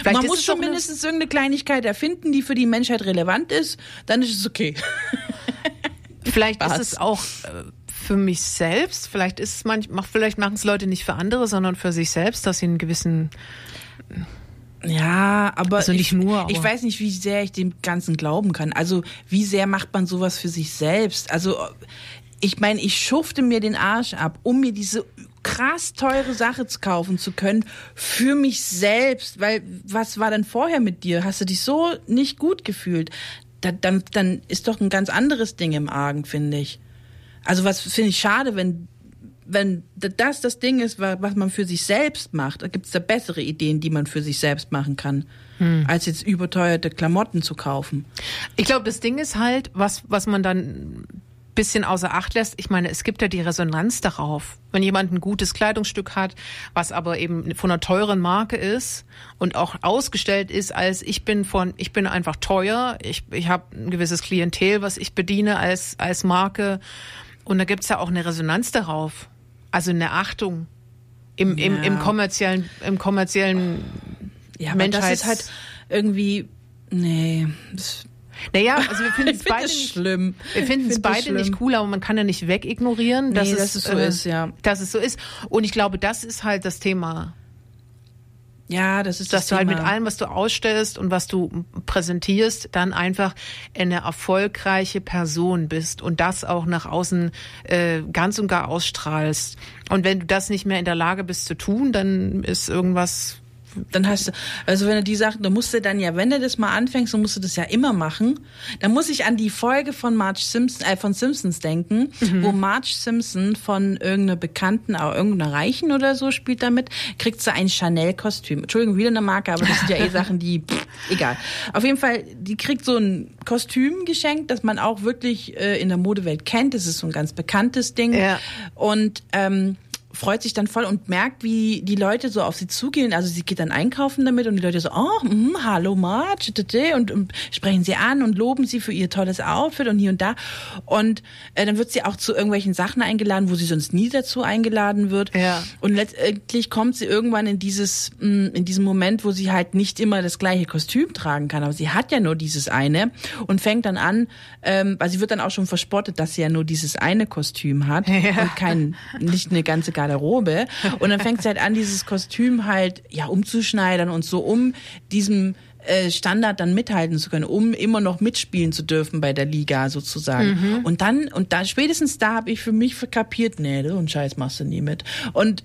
Vielleicht man muss schon mindestens irgendeine Kleinigkeit erfinden, die für die Menschheit relevant ist, dann ist es okay. [LAUGHS] Vielleicht Spaß. ist es auch äh, für mich selbst. Vielleicht ist es manch, mach, vielleicht machen es Leute nicht für andere, sondern für sich selbst, dass sie einen gewissen Ja, aber Also nicht ich, nur, aber- ich weiß nicht, wie sehr ich dem Ganzen glauben kann. Also wie sehr macht man sowas für sich selbst? Also ich meine, ich schufte mir den Arsch ab, um mir diese krass teure Sache zu kaufen zu können für mich selbst. Weil was war denn vorher mit dir? Hast du dich so nicht gut gefühlt? Da, dann, dann ist doch ein ganz anderes Ding im Argen, finde ich. Also was finde ich schade, wenn wenn das das Ding ist, wa- was man für sich selbst macht, da gibt es da bessere Ideen, die man für sich selbst machen kann, als jetzt überteuerte Klamotten zu kaufen. Ich glaube, das Ding ist halt, was, was man dann bisschen außer Acht lässt. Ich meine, es gibt ja die Resonanz darauf. Wenn jemand ein gutes Kleidungsstück hat, was aber eben von einer teuren Marke ist und auch ausgestellt ist als ich bin von, ich bin einfach teuer, ich, ich habe ein gewisses Klientel, was ich bediene als, als Marke. Und da gibt's ja auch eine Resonanz darauf. Also eine Achtung im, im, im Ja. kommerziellen, im kommerziellen Ja, aber das Menschheits- ist halt irgendwie, nee, das, Naja, [LAUGHS] also wir finden es beide nicht schlimm. Wir finden es beide nicht cool, aber man kann ja nicht wegignorieren, dass, Nee, es, dass es so äh, ist, ja. Dass es so ist. Und ich glaube, das ist halt das Thema. Ja, das ist Dass das du halt Thema. mit allem, was du ausstellst und was du präsentierst, dann einfach eine erfolgreiche Person bist und das auch nach außen äh, ganz und gar ausstrahlst. Und wenn du das nicht mehr in der Lage bist zu tun, dann ist irgendwas dann hast du, also wenn du die Sachen, da musst du dann ja, wenn du das mal anfängst, dann musst du das ja immer machen. Dann muss ich an die Folge von Marge Simpson, äh, von Simpsons denken, wo Marge Simpson von irgendeiner Bekannten, auch irgendeiner Reichen oder so spielt damit, kriegt sie ein Chanel-Kostüm. Entschuldigung, wieder eine Marke, aber das sind ja eh [LAUGHS] Sachen, die, pff, egal. Auf jeden Fall, die kriegt so ein Kostüm geschenkt, das man auch wirklich äh, in der Modewelt kennt. Das ist so ein ganz bekanntes Ding. Ja. Und ähm, freut sich dann voll und merkt, wie die Leute so auf sie zugehen. Also sie geht dann einkaufen damit und die Leute so, oh, mm, hallo Marge, tete, und, und sprechen sie an und loben sie für ihr tolles Outfit und hier und da. Und äh, dann wird sie auch zu irgendwelchen Sachen eingeladen, wo sie sonst nie dazu eingeladen wird. Ja. Und letztendlich kommt sie irgendwann in dieses, mh, in diesem Moment, wo sie halt nicht immer das gleiche Kostüm tragen kann, aber sie hat ja nur dieses eine und fängt dann an, ähm, weil sie wird dann auch schon verspottet, dass sie ja nur dieses eine Kostüm hat [LAUGHS] Ja. und kein, nicht eine ganze Garderobe. Und dann fängt sie halt an, dieses Kostüm halt, ja, umzuschneidern und so, um diesem äh, Standard dann mithalten zu können, um immer noch mitspielen zu dürfen bei der Liga sozusagen. Und dann, und da spätestens da habe ich für mich kapiert, nee, so einen Scheiß machst du nie mit. Und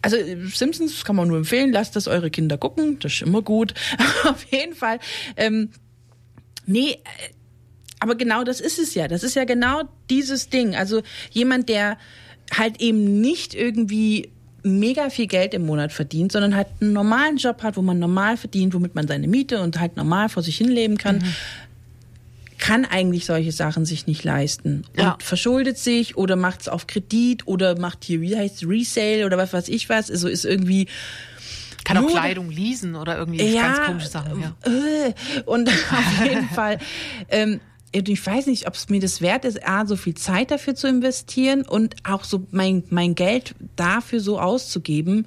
also Simpsons kann man nur empfehlen, lasst das eure Kinder gucken, das ist immer gut. [LAUGHS] Auf jeden Fall. Ähm, nee, äh, aber genau das ist es ja. Das ist ja genau dieses Ding. Also jemand, der halt eben nicht irgendwie mega viel Geld im Monat verdient, sondern halt einen normalen Job hat, wo man normal verdient, womit man seine Miete und halt normal vor sich hinleben kann, kann eigentlich solche Sachen sich nicht leisten und Ja. verschuldet sich oder macht es auf Kredit oder macht hier, wie heißt Resale oder was weiß ich was, also ist irgendwie Kann auch Nur- Kleidung leasen oder irgendwie ganz komische Sachen. Ja. äh, Und [LAUGHS] auf jeden Fall, ähm, ich weiß nicht, ob es mir das wert ist, A, so viel Zeit dafür zu investieren und auch so mein, mein Geld dafür so auszugeben.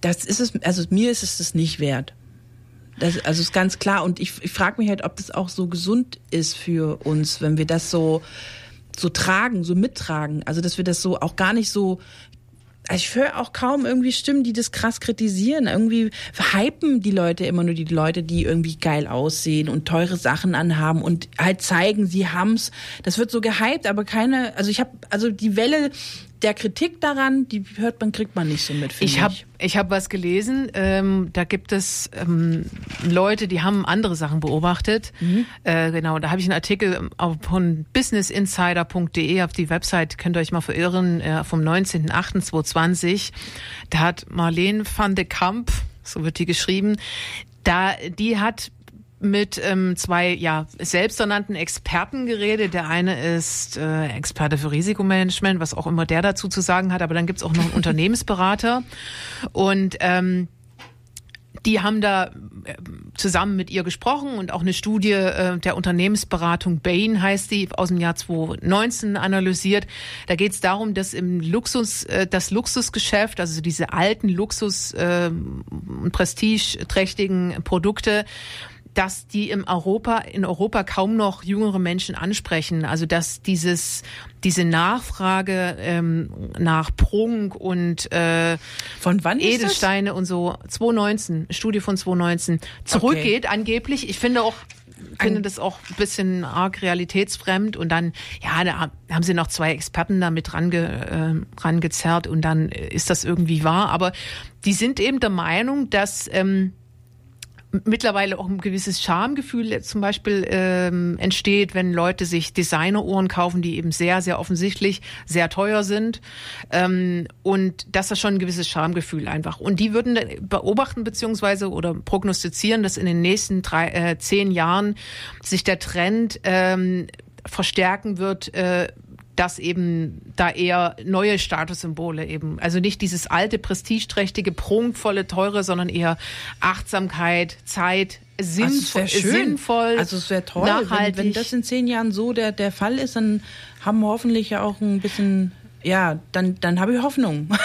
Das ist es, also mir ist es das nicht wert. Das, also ist ganz klar. Und ich, ich frage mich halt, ob das auch so gesund ist für uns, wenn wir das so, so tragen, so mittragen. Also, dass wir das so auch gar nicht so also ich höre auch kaum irgendwie Stimmen, die das krass kritisieren. Irgendwie hypen die Leute immer nur die Leute, die irgendwie geil aussehen und teure Sachen anhaben und halt zeigen, sie haben's. Das wird so gehypt, aber keine, also ich habe, also die Welle der Kritik daran, die hört man, kriegt man nicht so mit. Ich habe ich hab was gelesen, ähm, da gibt es ähm, Leute, die haben andere Sachen beobachtet. Äh, genau, da habe ich einen Artikel ähm, auf- von businessinsider.de auf die Website, könnt ihr euch mal verirren, äh, vom 19.08.2020. Da hat Marlene van de Kamp, so wird die geschrieben, da, die hat mit ähm, zwei ja selbsternannten Experten geredet. Der eine ist äh, Experte für Risikomanagement, was auch immer der dazu zu sagen hat, aber dann gibt's auch noch einen [LAUGHS] Unternehmensberater. Und ähm, die haben da äh, zusammen mit ihr gesprochen und auch eine Studie äh, der Unternehmensberatung Bain heißt die aus dem Jahr 2019 analysiert. Da geht es darum, dass im Luxus äh, das Luxusgeschäft, also diese alten Luxus äh, und prestigeträchtigen Produkte dass die im Europa, in Europa kaum noch jüngere Menschen ansprechen. Also dass dieses, diese Nachfrage ähm, nach Prunk und äh, Von wann ist das? Edelsteine und so 2019, Studie von 2019 zurückgeht angeblich. Ich finde auch finde das auch ein bisschen arg realitätsfremd und dann ja da haben sie noch zwei Experten da mit range, äh, rangezerrt und dann ist das irgendwie wahr aber die sind eben der Meinung dass ähm, mittlerweile auch ein gewisses Schamgefühl zum Beispiel ähm, entsteht, wenn Leute sich Designeruhren kaufen, die eben sehr, sehr offensichtlich sehr teuer sind. Ähm, und das ist schon ein gewisses Schamgefühl einfach. Und die würden beobachten beziehungsweise oder prognostizieren, dass in den nächsten drei, äh, zehn Jahren sich der Trend ähm, verstärken wird, äh, dass eben da eher neue Statussymbole eben, also nicht dieses alte, prestigeträchtige, prunkvolle, teure, sondern eher Achtsamkeit, Zeit, Also sinnvoll, schön. sinnvoll Also es wäre toll, nachhaltig. wenn, wenn das in zehn Jahren so der, der Fall ist, dann haben wir hoffentlich ja auch ein bisschen, ja, dann, dann habe ich Hoffnung. [LAUGHS]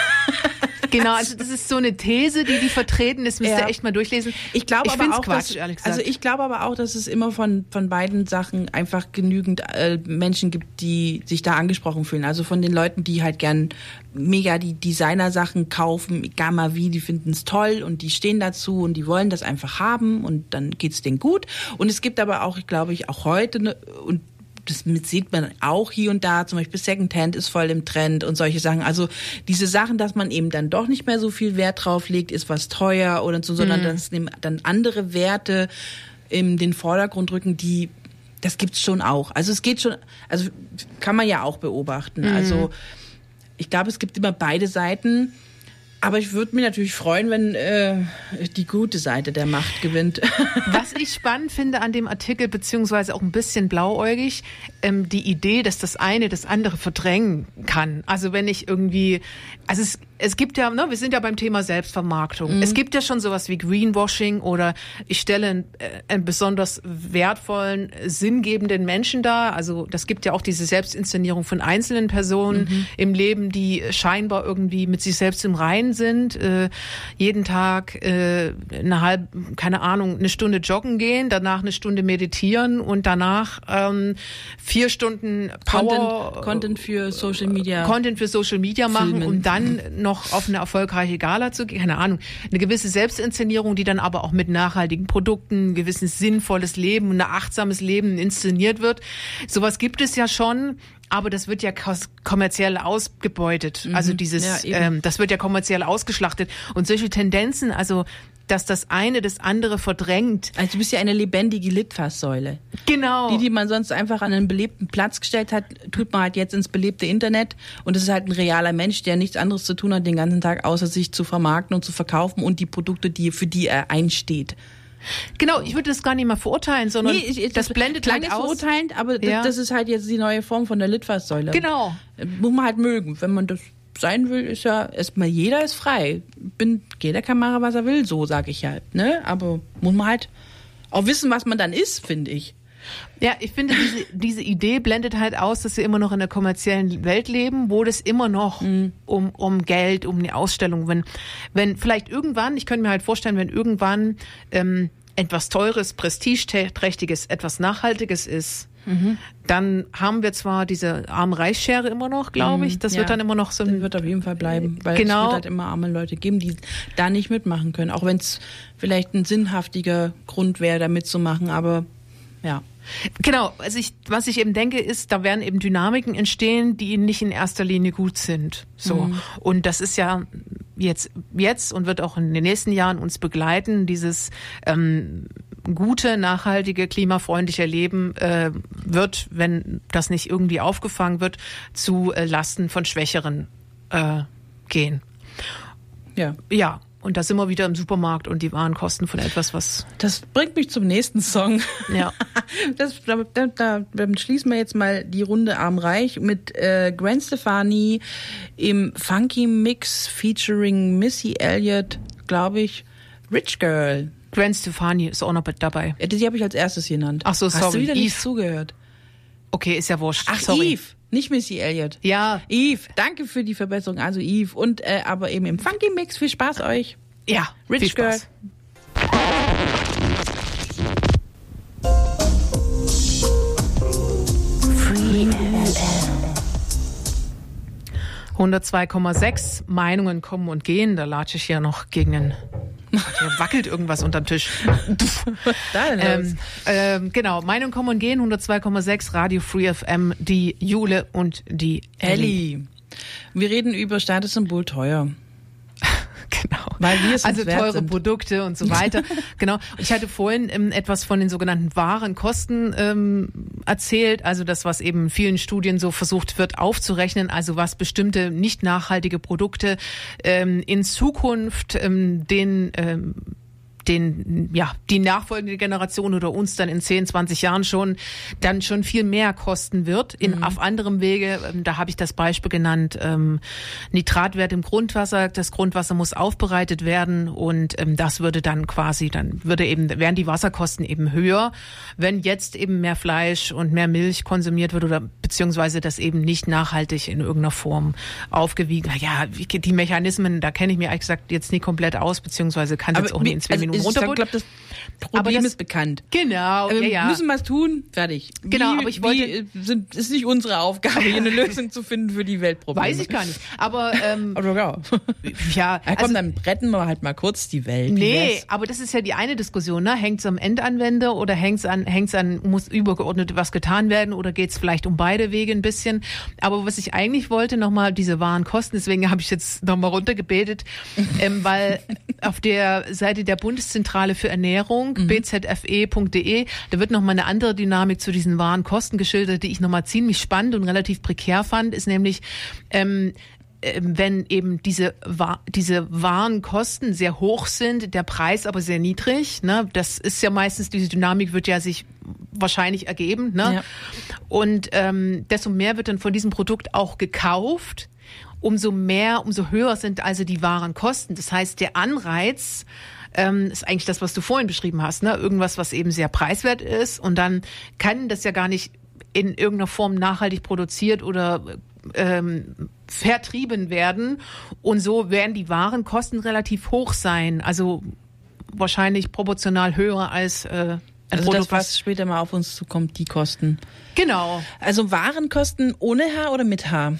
genau, also das ist so eine These, die die vertreten, das müsst ihr Ja. echt mal durchlesen. Ich glaube ich aber auch, Quatsch, dass, also ich glaube aber auch, dass es immer von von beiden Sachen einfach genügend äh, Menschen gibt, die sich da angesprochen fühlen. Also von den Leuten, die halt gern mega die Designer-Sachen kaufen, egal mal wie, die finden es toll und die stehen dazu und die wollen das einfach haben und dann geht's denen gut. Und es gibt aber auch, glaube ich, auch heute ne, und das sieht man auch hier und da, zum Beispiel Secondhand ist voll im Trend und solche Sachen. Also diese Sachen, dass man eben dann doch nicht mehr so viel Wert drauf legt, ist was teuer oder so, sondern Mhm. dass dann andere Werte in den Vordergrund rücken, die das gibt's schon auch. Also es geht schon, also kann man ja auch beobachten. Mhm. Also ich glaube, es gibt immer beide Seiten. Aber ich würde mich natürlich freuen, wenn äh, die gute Seite der Macht gewinnt. [LAUGHS] Was ich spannend finde an dem Artikel, beziehungsweise auch ein bisschen blauäugig, ähm, die Idee, dass das eine das andere verdrängen kann. Also wenn ich irgendwie, also es, es gibt ja, ne, wir sind ja beim Thema Selbstvermarktung. Es gibt ja schon sowas wie Greenwashing oder ich stelle einen, äh, einen besonders wertvollen, sinngebenden Menschen dar. Also das gibt ja auch diese Selbstinszenierung von einzelnen Personen im Leben, die scheinbar irgendwie mit sich selbst im Reinen sind, äh, jeden Tag äh, eine halbe, keine Ahnung, eine Stunde joggen gehen, danach eine Stunde meditieren und danach ähm, vier Stunden Power Content, Content für Social Media. Content für Social Media machen, Filmen. um dann noch auf eine erfolgreiche Gala zu gehen. Keine Ahnung. Eine gewisse Selbstinszenierung, die dann aber auch mit nachhaltigen Produkten, gewisses sinnvolles Leben, ein achtsames Leben inszeniert wird. Sowas gibt es ja schon. Aber das wird ja kommerziell ausgebeutet. Also dieses, Mhm. Ja, ähm, das wird ja kommerziell ausgeschlachtet. Und solche Tendenzen, also dass das eine das andere verdrängt. Also du bist ja eine lebendige Litfaßsäule. Genau. Die, die man sonst einfach an einen belebten Platz gestellt hat, tut man halt jetzt ins belebte Internet. Und es ist halt ein realer Mensch, der nichts anderes zu tun hat den ganzen Tag, außer sich zu vermarkten und zu verkaufen und die Produkte, die für die er einsteht. Genau, ich würde das gar nicht mal verurteilen, sondern ich- ich- das blendet klang halt aus. verurteilend, aber das, Ja. das ist halt jetzt die neue Form von der Litfaßsäule. Genau. Äh, Muss man halt mögen. Wenn man das sein will, ist ja erstmal jeder ist frei. Bin, jeder kann machen, was er will, so sage ich halt. Ne? Aber muss man halt auch wissen, was man dann ist, finde ich. Ja, ich finde, diese, diese Idee blendet halt aus, dass wir immer noch in der kommerziellen Welt leben, wo das immer noch um, um Geld, um eine Ausstellung, wenn, wenn vielleicht irgendwann, ich könnte mir halt vorstellen, wenn irgendwann ähm, etwas Teures, Prestigeträchtiges, etwas Nachhaltiges ist, dann haben wir zwar diese Arm-Reich-Schere immer noch, glaube ich. Das Ja. wird dann immer noch so Das ein wird auf jeden Fall bleiben, weil Genau. es wird halt immer arme Leute geben, die da nicht mitmachen können. Auch wenn es vielleicht ein sinnhaftiger Grund wäre, da mitzumachen, aber ja. Genau, also ich, was ich eben denke, ist, da werden eben Dynamiken entstehen, die nicht in erster Linie gut sind. So. Und das ist ja jetzt, jetzt und wird auch in den nächsten Jahren uns begleiten, dieses ähm, gute, nachhaltige, klimafreundliche Leben äh, wird, wenn das nicht irgendwie aufgefangen wird, zu äh, Lasten von Schwächeren äh, gehen. Ja. Ja, und da sind wir wieder im Supermarkt und die Warenkosten von etwas, was Das bringt mich zum nächsten Song. ja. [LAUGHS] Das, da, da, da dann schließen wir jetzt mal die Runde Arm Reich mit äh, Gwen Stefani im Funky Mix featuring Missy Elliott, glaube ich, Rich Girl. Gwen Stefani ist auch noch mit dabei. Ja, Die habe ich als erstes genannt. Ach so, Hast sorry, du wieder nicht Eve. zugehört? Okay, ist ja wurscht. Ach, Sorry. Eve, nicht Missy Elliott. Ja, Eve, danke für die Verbesserung. Also Eve und äh, aber eben im Funky Mix. Viel Spaß euch. ja, Rich viel Spaß. Girl. 102,6 Meinungen kommen und gehen. Da latsche ich ja noch gegen den. Hier wackelt irgendwas unterm Tisch. Da? Ähm, ähm, genau, Meinungen kommen und gehen. 102,6 Radio Free FM. Die Jule und die Ellie. Ellie. Wir reden über Statussymbol teuer. Genau. Weil wir es also teure sind. Produkte und so weiter. [LAUGHS] genau. Ich hatte vorhin ähm, etwas von den sogenannten wahren Kosten ähm, erzählt, also das, was eben in vielen Studien so versucht wird aufzurechnen, also was bestimmte nicht nachhaltige Produkte ähm, in Zukunft ähm, den ähm, den, ja, die nachfolgende Generation oder uns dann in 10, 20 Jahren schon, dann schon viel mehr kosten wird. In, Auf anderem Wege, ähm, da habe ich das Beispiel genannt, ähm, Nitratwert im Grundwasser. Das Grundwasser muss aufbereitet werden und ähm, das würde dann quasi, dann würde eben, wären die Wasserkosten eben höher, wenn jetzt eben mehr Fleisch und mehr Milch konsumiert wird oder beziehungsweise das eben nicht nachhaltig in irgendeiner Form aufgewiegen. Ja, die Mechanismen, da kenne ich mir ehrlich gesagt jetzt nicht komplett aus, beziehungsweise kann es auch nicht in zwei also Minuten Volumen Ich runterbuttert. glaube, das Problem das- ist bekannt. Genau, Wir ja, ja. müssen was tun, fertig. Genau, wie, aber ich wollte- äh, sind, ist nicht unsere Aufgabe, hier eine [LAUGHS] Lösung zu finden für die Weltprobleme. Weiß ich gar nicht. Aber ähm, [LAUGHS] ja. [LAUGHS] ja, ja komm, also, dann retten wir halt mal kurz die Welt. Nee, aber das ist ja die eine Diskussion, ne? Hängt es am Endanwender oder hängt es an, hängt's an, muss übergeordnet was getan werden oder geht es vielleicht um beide Wege ein bisschen? Aber was ich eigentlich wollte, nochmal diese wahren Kosten, deswegen habe ich jetzt nochmal runtergebetet, ähm, weil auf der Seite der Bundeszentrale für Ernährung, bzfe.de, da wird nochmal eine andere Dynamik zu diesen wahren Kosten geschildert, die ich nochmal ziemlich spannend und relativ prekär fand, ist nämlich, ähm, ähm, wenn eben diese, diese Warenkosten sehr hoch sind, der Preis aber sehr niedrig. Ne? Das ist ja meistens, diese Dynamik wird ja sich wahrscheinlich ergeben. Ne? Ja. Und ähm, desto mehr wird dann von diesem Produkt auch gekauft. Umso mehr, umso höher sind also die Warenkosten. Das heißt, der Anreiz ähm, ist eigentlich das, was du vorhin beschrieben hast. Ne? Irgendwas, was eben sehr preiswert ist. Und dann kann das ja gar nicht in irgendeiner Form nachhaltig produziert oder ähm, vertrieben werden. Und so werden die Warenkosten relativ hoch sein. Also wahrscheinlich proportional höher als äh, Also Produkt, das, was später mal auf uns zukommt, die Kosten. Genau. Also Warenkosten ohne H oder mit H?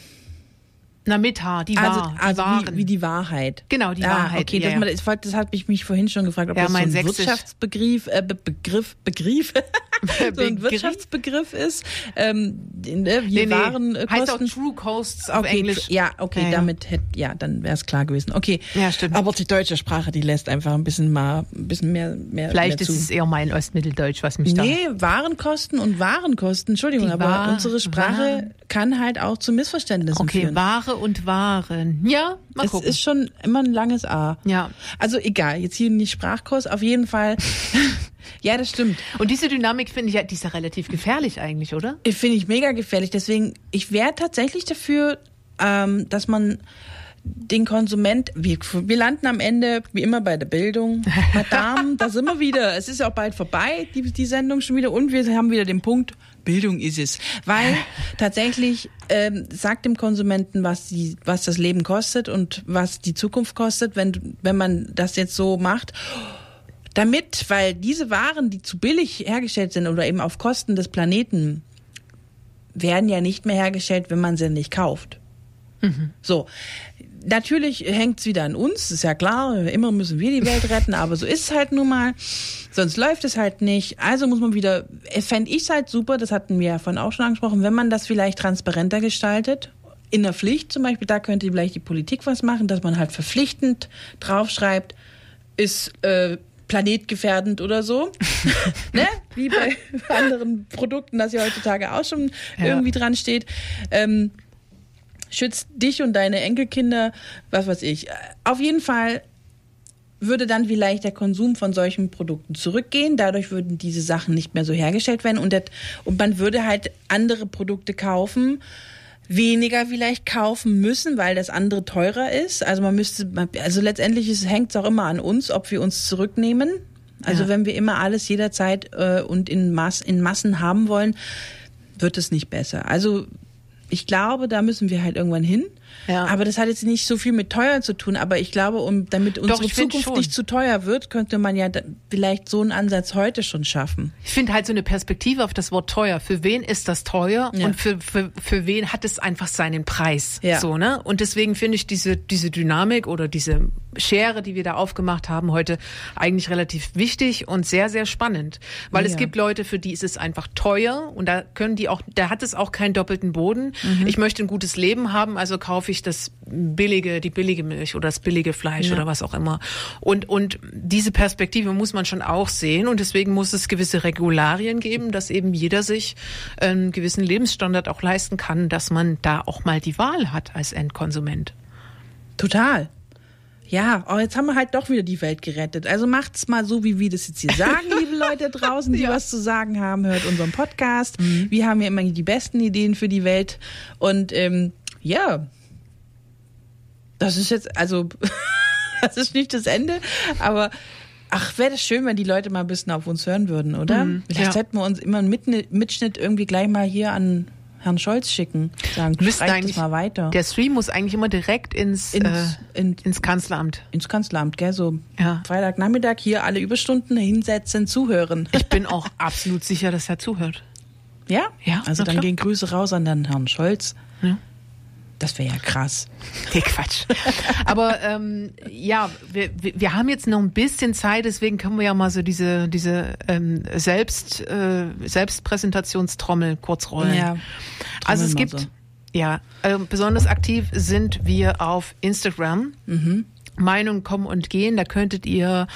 Na, mit H, die, Also, Wahr, die also Waren. wie, wie die Wahrheit. Genau, die ah, Wahrheit, Okay, ja, das, ja. das, war- das hat mich, mich vorhin schon gefragt, ob Ja, das so ein Sächsisch. Wirtschaftsbegriff, äh, Be Begriff, Begriff, [LAUGHS] so ein Begriff? Wirtschaftsbegriff ist, ähm, ne, wie nee. Waren äh, heißt auch. True Costs auf Okay, Englisch. ja, okay, Ja, damit hätte, ja, dann wäre es klar gewesen. Okay. Ja, stimmt. Aber die deutsche Sprache, die lässt einfach ein bisschen mal, ein bisschen mehr, mehr, Vielleicht mehr ist es eher mein Ostmitteldeutsch, was mich Nee, Warenkosten und Warenkosten, Entschuldigung, Die aber Wa- unsere Sprache Waren. kann halt auch zu Missverständnissen da. Okay, führen. Ware und Waren. Ja, mal es gucken. ist schon immer ein langes A. Ja. Also egal, jetzt hier nicht Sprachkurs, auf jeden Fall. [LAUGHS] ja, das stimmt. und diese Dynamik finde ich ja, die ist ja relativ gefährlich eigentlich, oder? Finde ich mega gefährlich. Deswegen, ich wäre tatsächlich dafür, ähm, dass man den Konsument, wir, wir landen am Ende wie immer bei der Bildung. Madame, da sind wir wieder. Es ist ja auch bald vorbei, die, die Sendung schon wieder. Und wir haben wieder den Punkt, Bildung ist es. Weil [LAUGHS] tatsächlich ähm, sagt dem Konsumenten, was, die, was das Leben kostet und was die Zukunft kostet, wenn, wenn man das jetzt so macht. Damit, weil diese Waren, die zu billig hergestellt sind oder eben auf Kosten des Planeten, werden ja nicht mehr hergestellt, wenn man sie nicht kauft. So. Natürlich hängt's wieder an uns, ist ja klar, immer müssen wir die Welt retten, aber so ist es halt nun mal. Sonst läuft es halt nicht. Also muss man wieder, fände ich halt super, das hatten wir ja vorhin auch schon angesprochen, wenn man das vielleicht transparenter gestaltet. In der Pflicht zum Beispiel, da könnte vielleicht die Politik was machen, dass man halt verpflichtend draufschreibt, ist äh, planetgefährdend oder so. [LAUGHS] ne? Wie bei anderen Produkten, das ja heutzutage auch schon Ja. irgendwie dran steht. Ähm, schützt dich und deine Enkelkinder, was weiß ich. Auf jeden Fall würde dann vielleicht der Konsum von solchen Produkten zurückgehen. Dadurch würden diese Sachen nicht mehr so hergestellt werden und, das, und man würde halt andere Produkte kaufen, weniger vielleicht kaufen müssen, weil das andere teurer ist. Also man müsste, also letztendlich hängt es auch immer an uns, ob wir uns zurücknehmen. Also Ja. wenn wir immer alles jederzeit äh, und in, Mass, in Massen haben wollen, wird es nicht besser. Also ich glaube, da müssen wir halt irgendwann hin. Ja. Aber das hat jetzt nicht so viel mit teuer zu tun. Aber ich glaube, um, damit unsere find Zukunft nicht zu teuer wird, könnte man ja vielleicht so einen Ansatz heute schon schaffen. Ich finde halt so eine Perspektive auf das Wort teuer. Für wen ist das teuer Ja. und für, für, für wen hat es einfach seinen Preis? Ja. So, ne? Und deswegen finde ich diese, diese Dynamik oder diese Schere, die wir da aufgemacht haben heute, eigentlich relativ wichtig und sehr, sehr spannend. Weil es Ja. gibt Leute, für die ist es einfach teuer und da können die auch, da hat es auch keinen doppelten Boden. Mhm. Ich möchte ein gutes Leben haben, also kaufe ich das billige, die billige Milch oder das billige Fleisch Ja. oder was auch immer. Und, und diese Perspektive muss man schon auch sehen und deswegen muss es gewisse Regularien geben, dass eben jeder sich einen gewissen Lebensstandard auch leisten kann, dass man da auch mal die Wahl hat als Endkonsument. Total. Ja, oh, jetzt haben wir halt doch wieder die Welt gerettet. Also macht's mal so, wie wir das jetzt hier sagen, [LAUGHS] liebe Leute draußen, die was zu sagen haben, hört unseren Podcast. Wir haben ja immer die besten Ideen für die Welt. Und ähm, ja, das ist jetzt, also, [LAUGHS] das ist nicht das Ende, aber ach, wäre das schön, wenn die Leute mal ein bisschen auf uns hören würden, oder? Mhm, Vielleicht ja. sollten wir uns immer einen Mitschnitt, irgendwie gleich mal hier an Herrn Scholz schicken. Sagen, Müssten eigentlich- mal weiter. Der Stream muss eigentlich immer direkt ins, ins, äh, in, ins Kanzleramt. ins Kanzleramt, gell? So Ja. Freitagnachmittag hier alle Überstunden hinsetzen, zuhören. [LAUGHS] Ich bin auch absolut sicher, dass er zuhört. Ja? Ja, Also dann klar. gehen Grüße raus an den Herrn Scholz. Ja. Das wäre ja krass. [LAUGHS] Nee, Quatsch. [LAUGHS] Aber ähm, ja, wir, wir haben jetzt noch ein bisschen Zeit, deswegen können wir ja mal so diese, diese ähm, Selbst, äh, Selbstpräsentationstrommel kurz rollen. Ja. also es gibt, so. ja, äh, besonders aktiv sind wir auf Instagram. Mhm. Meinungen kommen und gehen. Da könntet ihr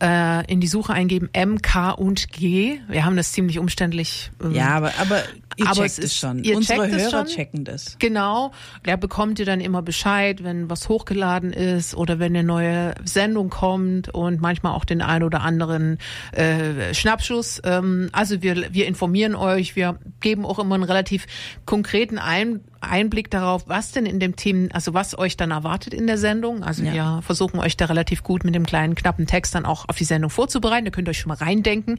äh, in die Suche eingeben M, K und G. Wir haben das ziemlich umständlich. ähm, Ja, aber, aber ihr Aber checkt es schon. ihr Unsere checkt Hörer schon? checken das. Genau, da bekommt ihr dann immer Bescheid, wenn was hochgeladen ist oder wenn eine neue Sendung kommt und manchmal auch den ein oder anderen äh, Schnappschuss. Ähm, also wir, wir informieren euch, wir geben auch immer einen relativ konkreten ein Einblick darauf, was denn in dem Themen, also was euch dann erwartet in der Sendung. Also Ja. wir versuchen euch da relativ gut mit dem kleinen knappen Text dann auch auf die Sendung vorzubereiten. Da könnt ihr euch schon mal reindenken.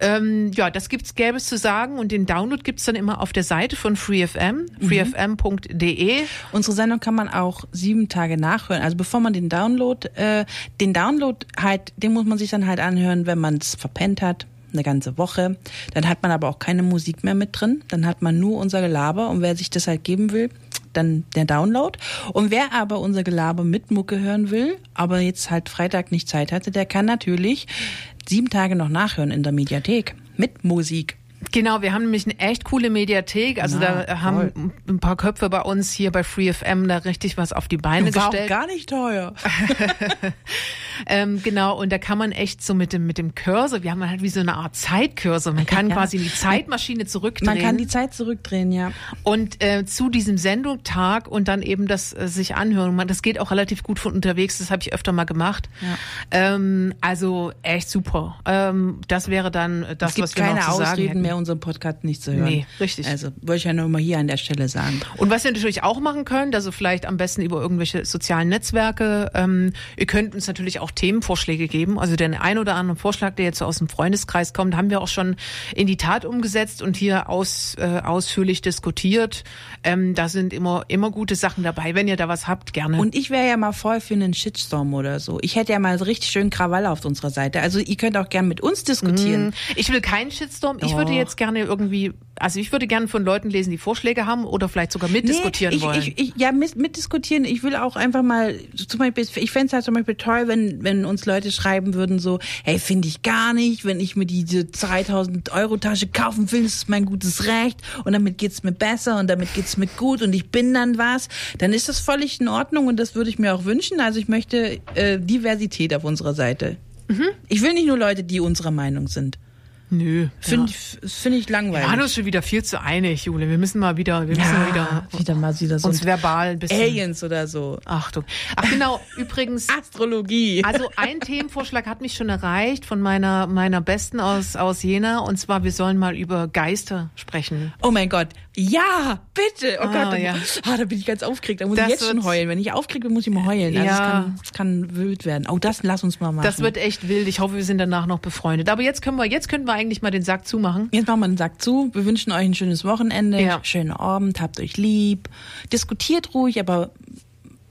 Ähm, ja, das gibt's gäbe es zu sagen und den Download gibt's dann immer auf der Seite von FreeFM, freefm.de. Unsere Sendung kann man auch sieben Tage nachhören. Also bevor man den Download, äh, den Download halt, den muss man sich dann halt anhören, wenn man es verpennt hat, eine ganze Woche. Dann hat man aber auch keine Musik mehr mit drin. Dann hat man nur unser Gelaber und wer sich das halt geben will, dann der Download. Und wer aber unser Gelaber mit Mucke hören will, aber jetzt halt Freitag nicht Zeit hatte, der kann natürlich sieben Tage noch nachhören in der Mediathek mit Musik. Genau, wir haben nämlich eine echt coole Mediathek. Also Na, da haben toll. ein paar Köpfe bei uns hier bei FreeFM da richtig was auf die Beine War auch gestellt. gar nicht teuer. [LAUGHS] Ähm, genau, und da kann man echt so mit dem, mit dem Cursor, wir haben halt wie so eine Art Zeitcursor. Man kann Ja. quasi in die Zeitmaschine zurückdrehen. Man kann die Zeit zurückdrehen, ja. und äh, zu diesem Sendungtag und dann eben das äh, sich anhören. Man, das geht auch relativ gut von unterwegs, das habe ich öfter mal gemacht. Ja. Ähm, also echt super. Ähm, das wäre dann äh, das, es gibt was wir keine noch zu sagen Ausreden hätten. mehr, unseren Podcast nicht zu hören. Nee, richtig. Also wollte ich ja nur mal hier an der Stelle sagen. Und was ihr natürlich auch machen könnt, also vielleicht am besten über irgendwelche sozialen Netzwerke, ähm, ihr könnt uns natürlich auch Themenvorschläge geben. Also den ein oder anderen Vorschlag, der jetzt so aus dem Freundeskreis kommt, haben wir auch schon in die Tat umgesetzt und hier aus, äh, ausführlich diskutiert. Ähm, da sind immer, immer gute Sachen dabei. Wenn ihr da was habt, gerne. Und ich wäre ja mal voll für einen Shitstorm oder so. Ich hätte ja mal so richtig schön Krawall auf unserer Seite. Also ihr könnt auch gern mit uns diskutieren. Ich will keinen Shitstorm. Ich würde Oh. Jetzt gerne irgendwie, also ich würde gerne von Leuten lesen, die Vorschläge haben oder vielleicht sogar mitdiskutieren nee, ich, wollen. Ich, ich, ja, mit, mitdiskutieren. Ich will auch einfach mal, zum Beispiel, ich fände es halt zum Beispiel toll, wenn, wenn uns Leute schreiben würden so, hey, finde ich gar nicht, wenn ich mir diese 3000 Euro Tasche kaufen will, das ist mein gutes Recht und damit geht's mir besser und damit geht's mir gut und ich bin dann was, dann ist das völlig in Ordnung und das würde ich mir auch wünschen. Also ich möchte äh, Diversität auf unserer Seite. Mhm. Ich will nicht nur Leute, die unserer Meinung sind. Nö. Finde ich, finde ich langweilig. Wir waren uns schon wieder viel zu einig, Jule. Wir müssen mal wieder, wir müssen mal wieder wieder mal wieder so uns verbal ein bisschen. Aliens oder so. Achtung. Ach genau, [LAUGHS] übrigens. Astrologie. Also ein Themenvorschlag hat mich schon erreicht von meiner meiner Besten aus aus Jena und zwar wir sollen mal über Geister sprechen. Oh mein Gott. Ja, bitte. Oh Ah, Gott, da, ja. ah, da bin ich ganz aufgeregt. Da muss Das ich jetzt schon heulen. Wenn ich aufgeregt bin, muss ich mal heulen. Also Ja. es, kann, es kann wild werden. Oh, das lass uns mal machen. Das wird echt wild. Ich hoffe, wir sind danach noch befreundet. Aber jetzt können wir jetzt können wir eigentlich mal den Sack zumachen. Jetzt machen wir den Sack zu. Wir wünschen euch ein schönes Wochenende, Ja. schönen Abend, habt euch lieb. Diskutiert ruhig, aber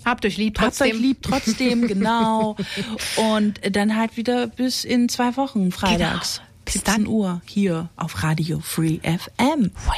Habt euch lieb habt trotzdem. euch lieb trotzdem, [LAUGHS] genau. Und dann halt wieder bis in zwei Wochen, freitags. Genau. Bis 17 Uhr hier auf Radio Free FM. Hui.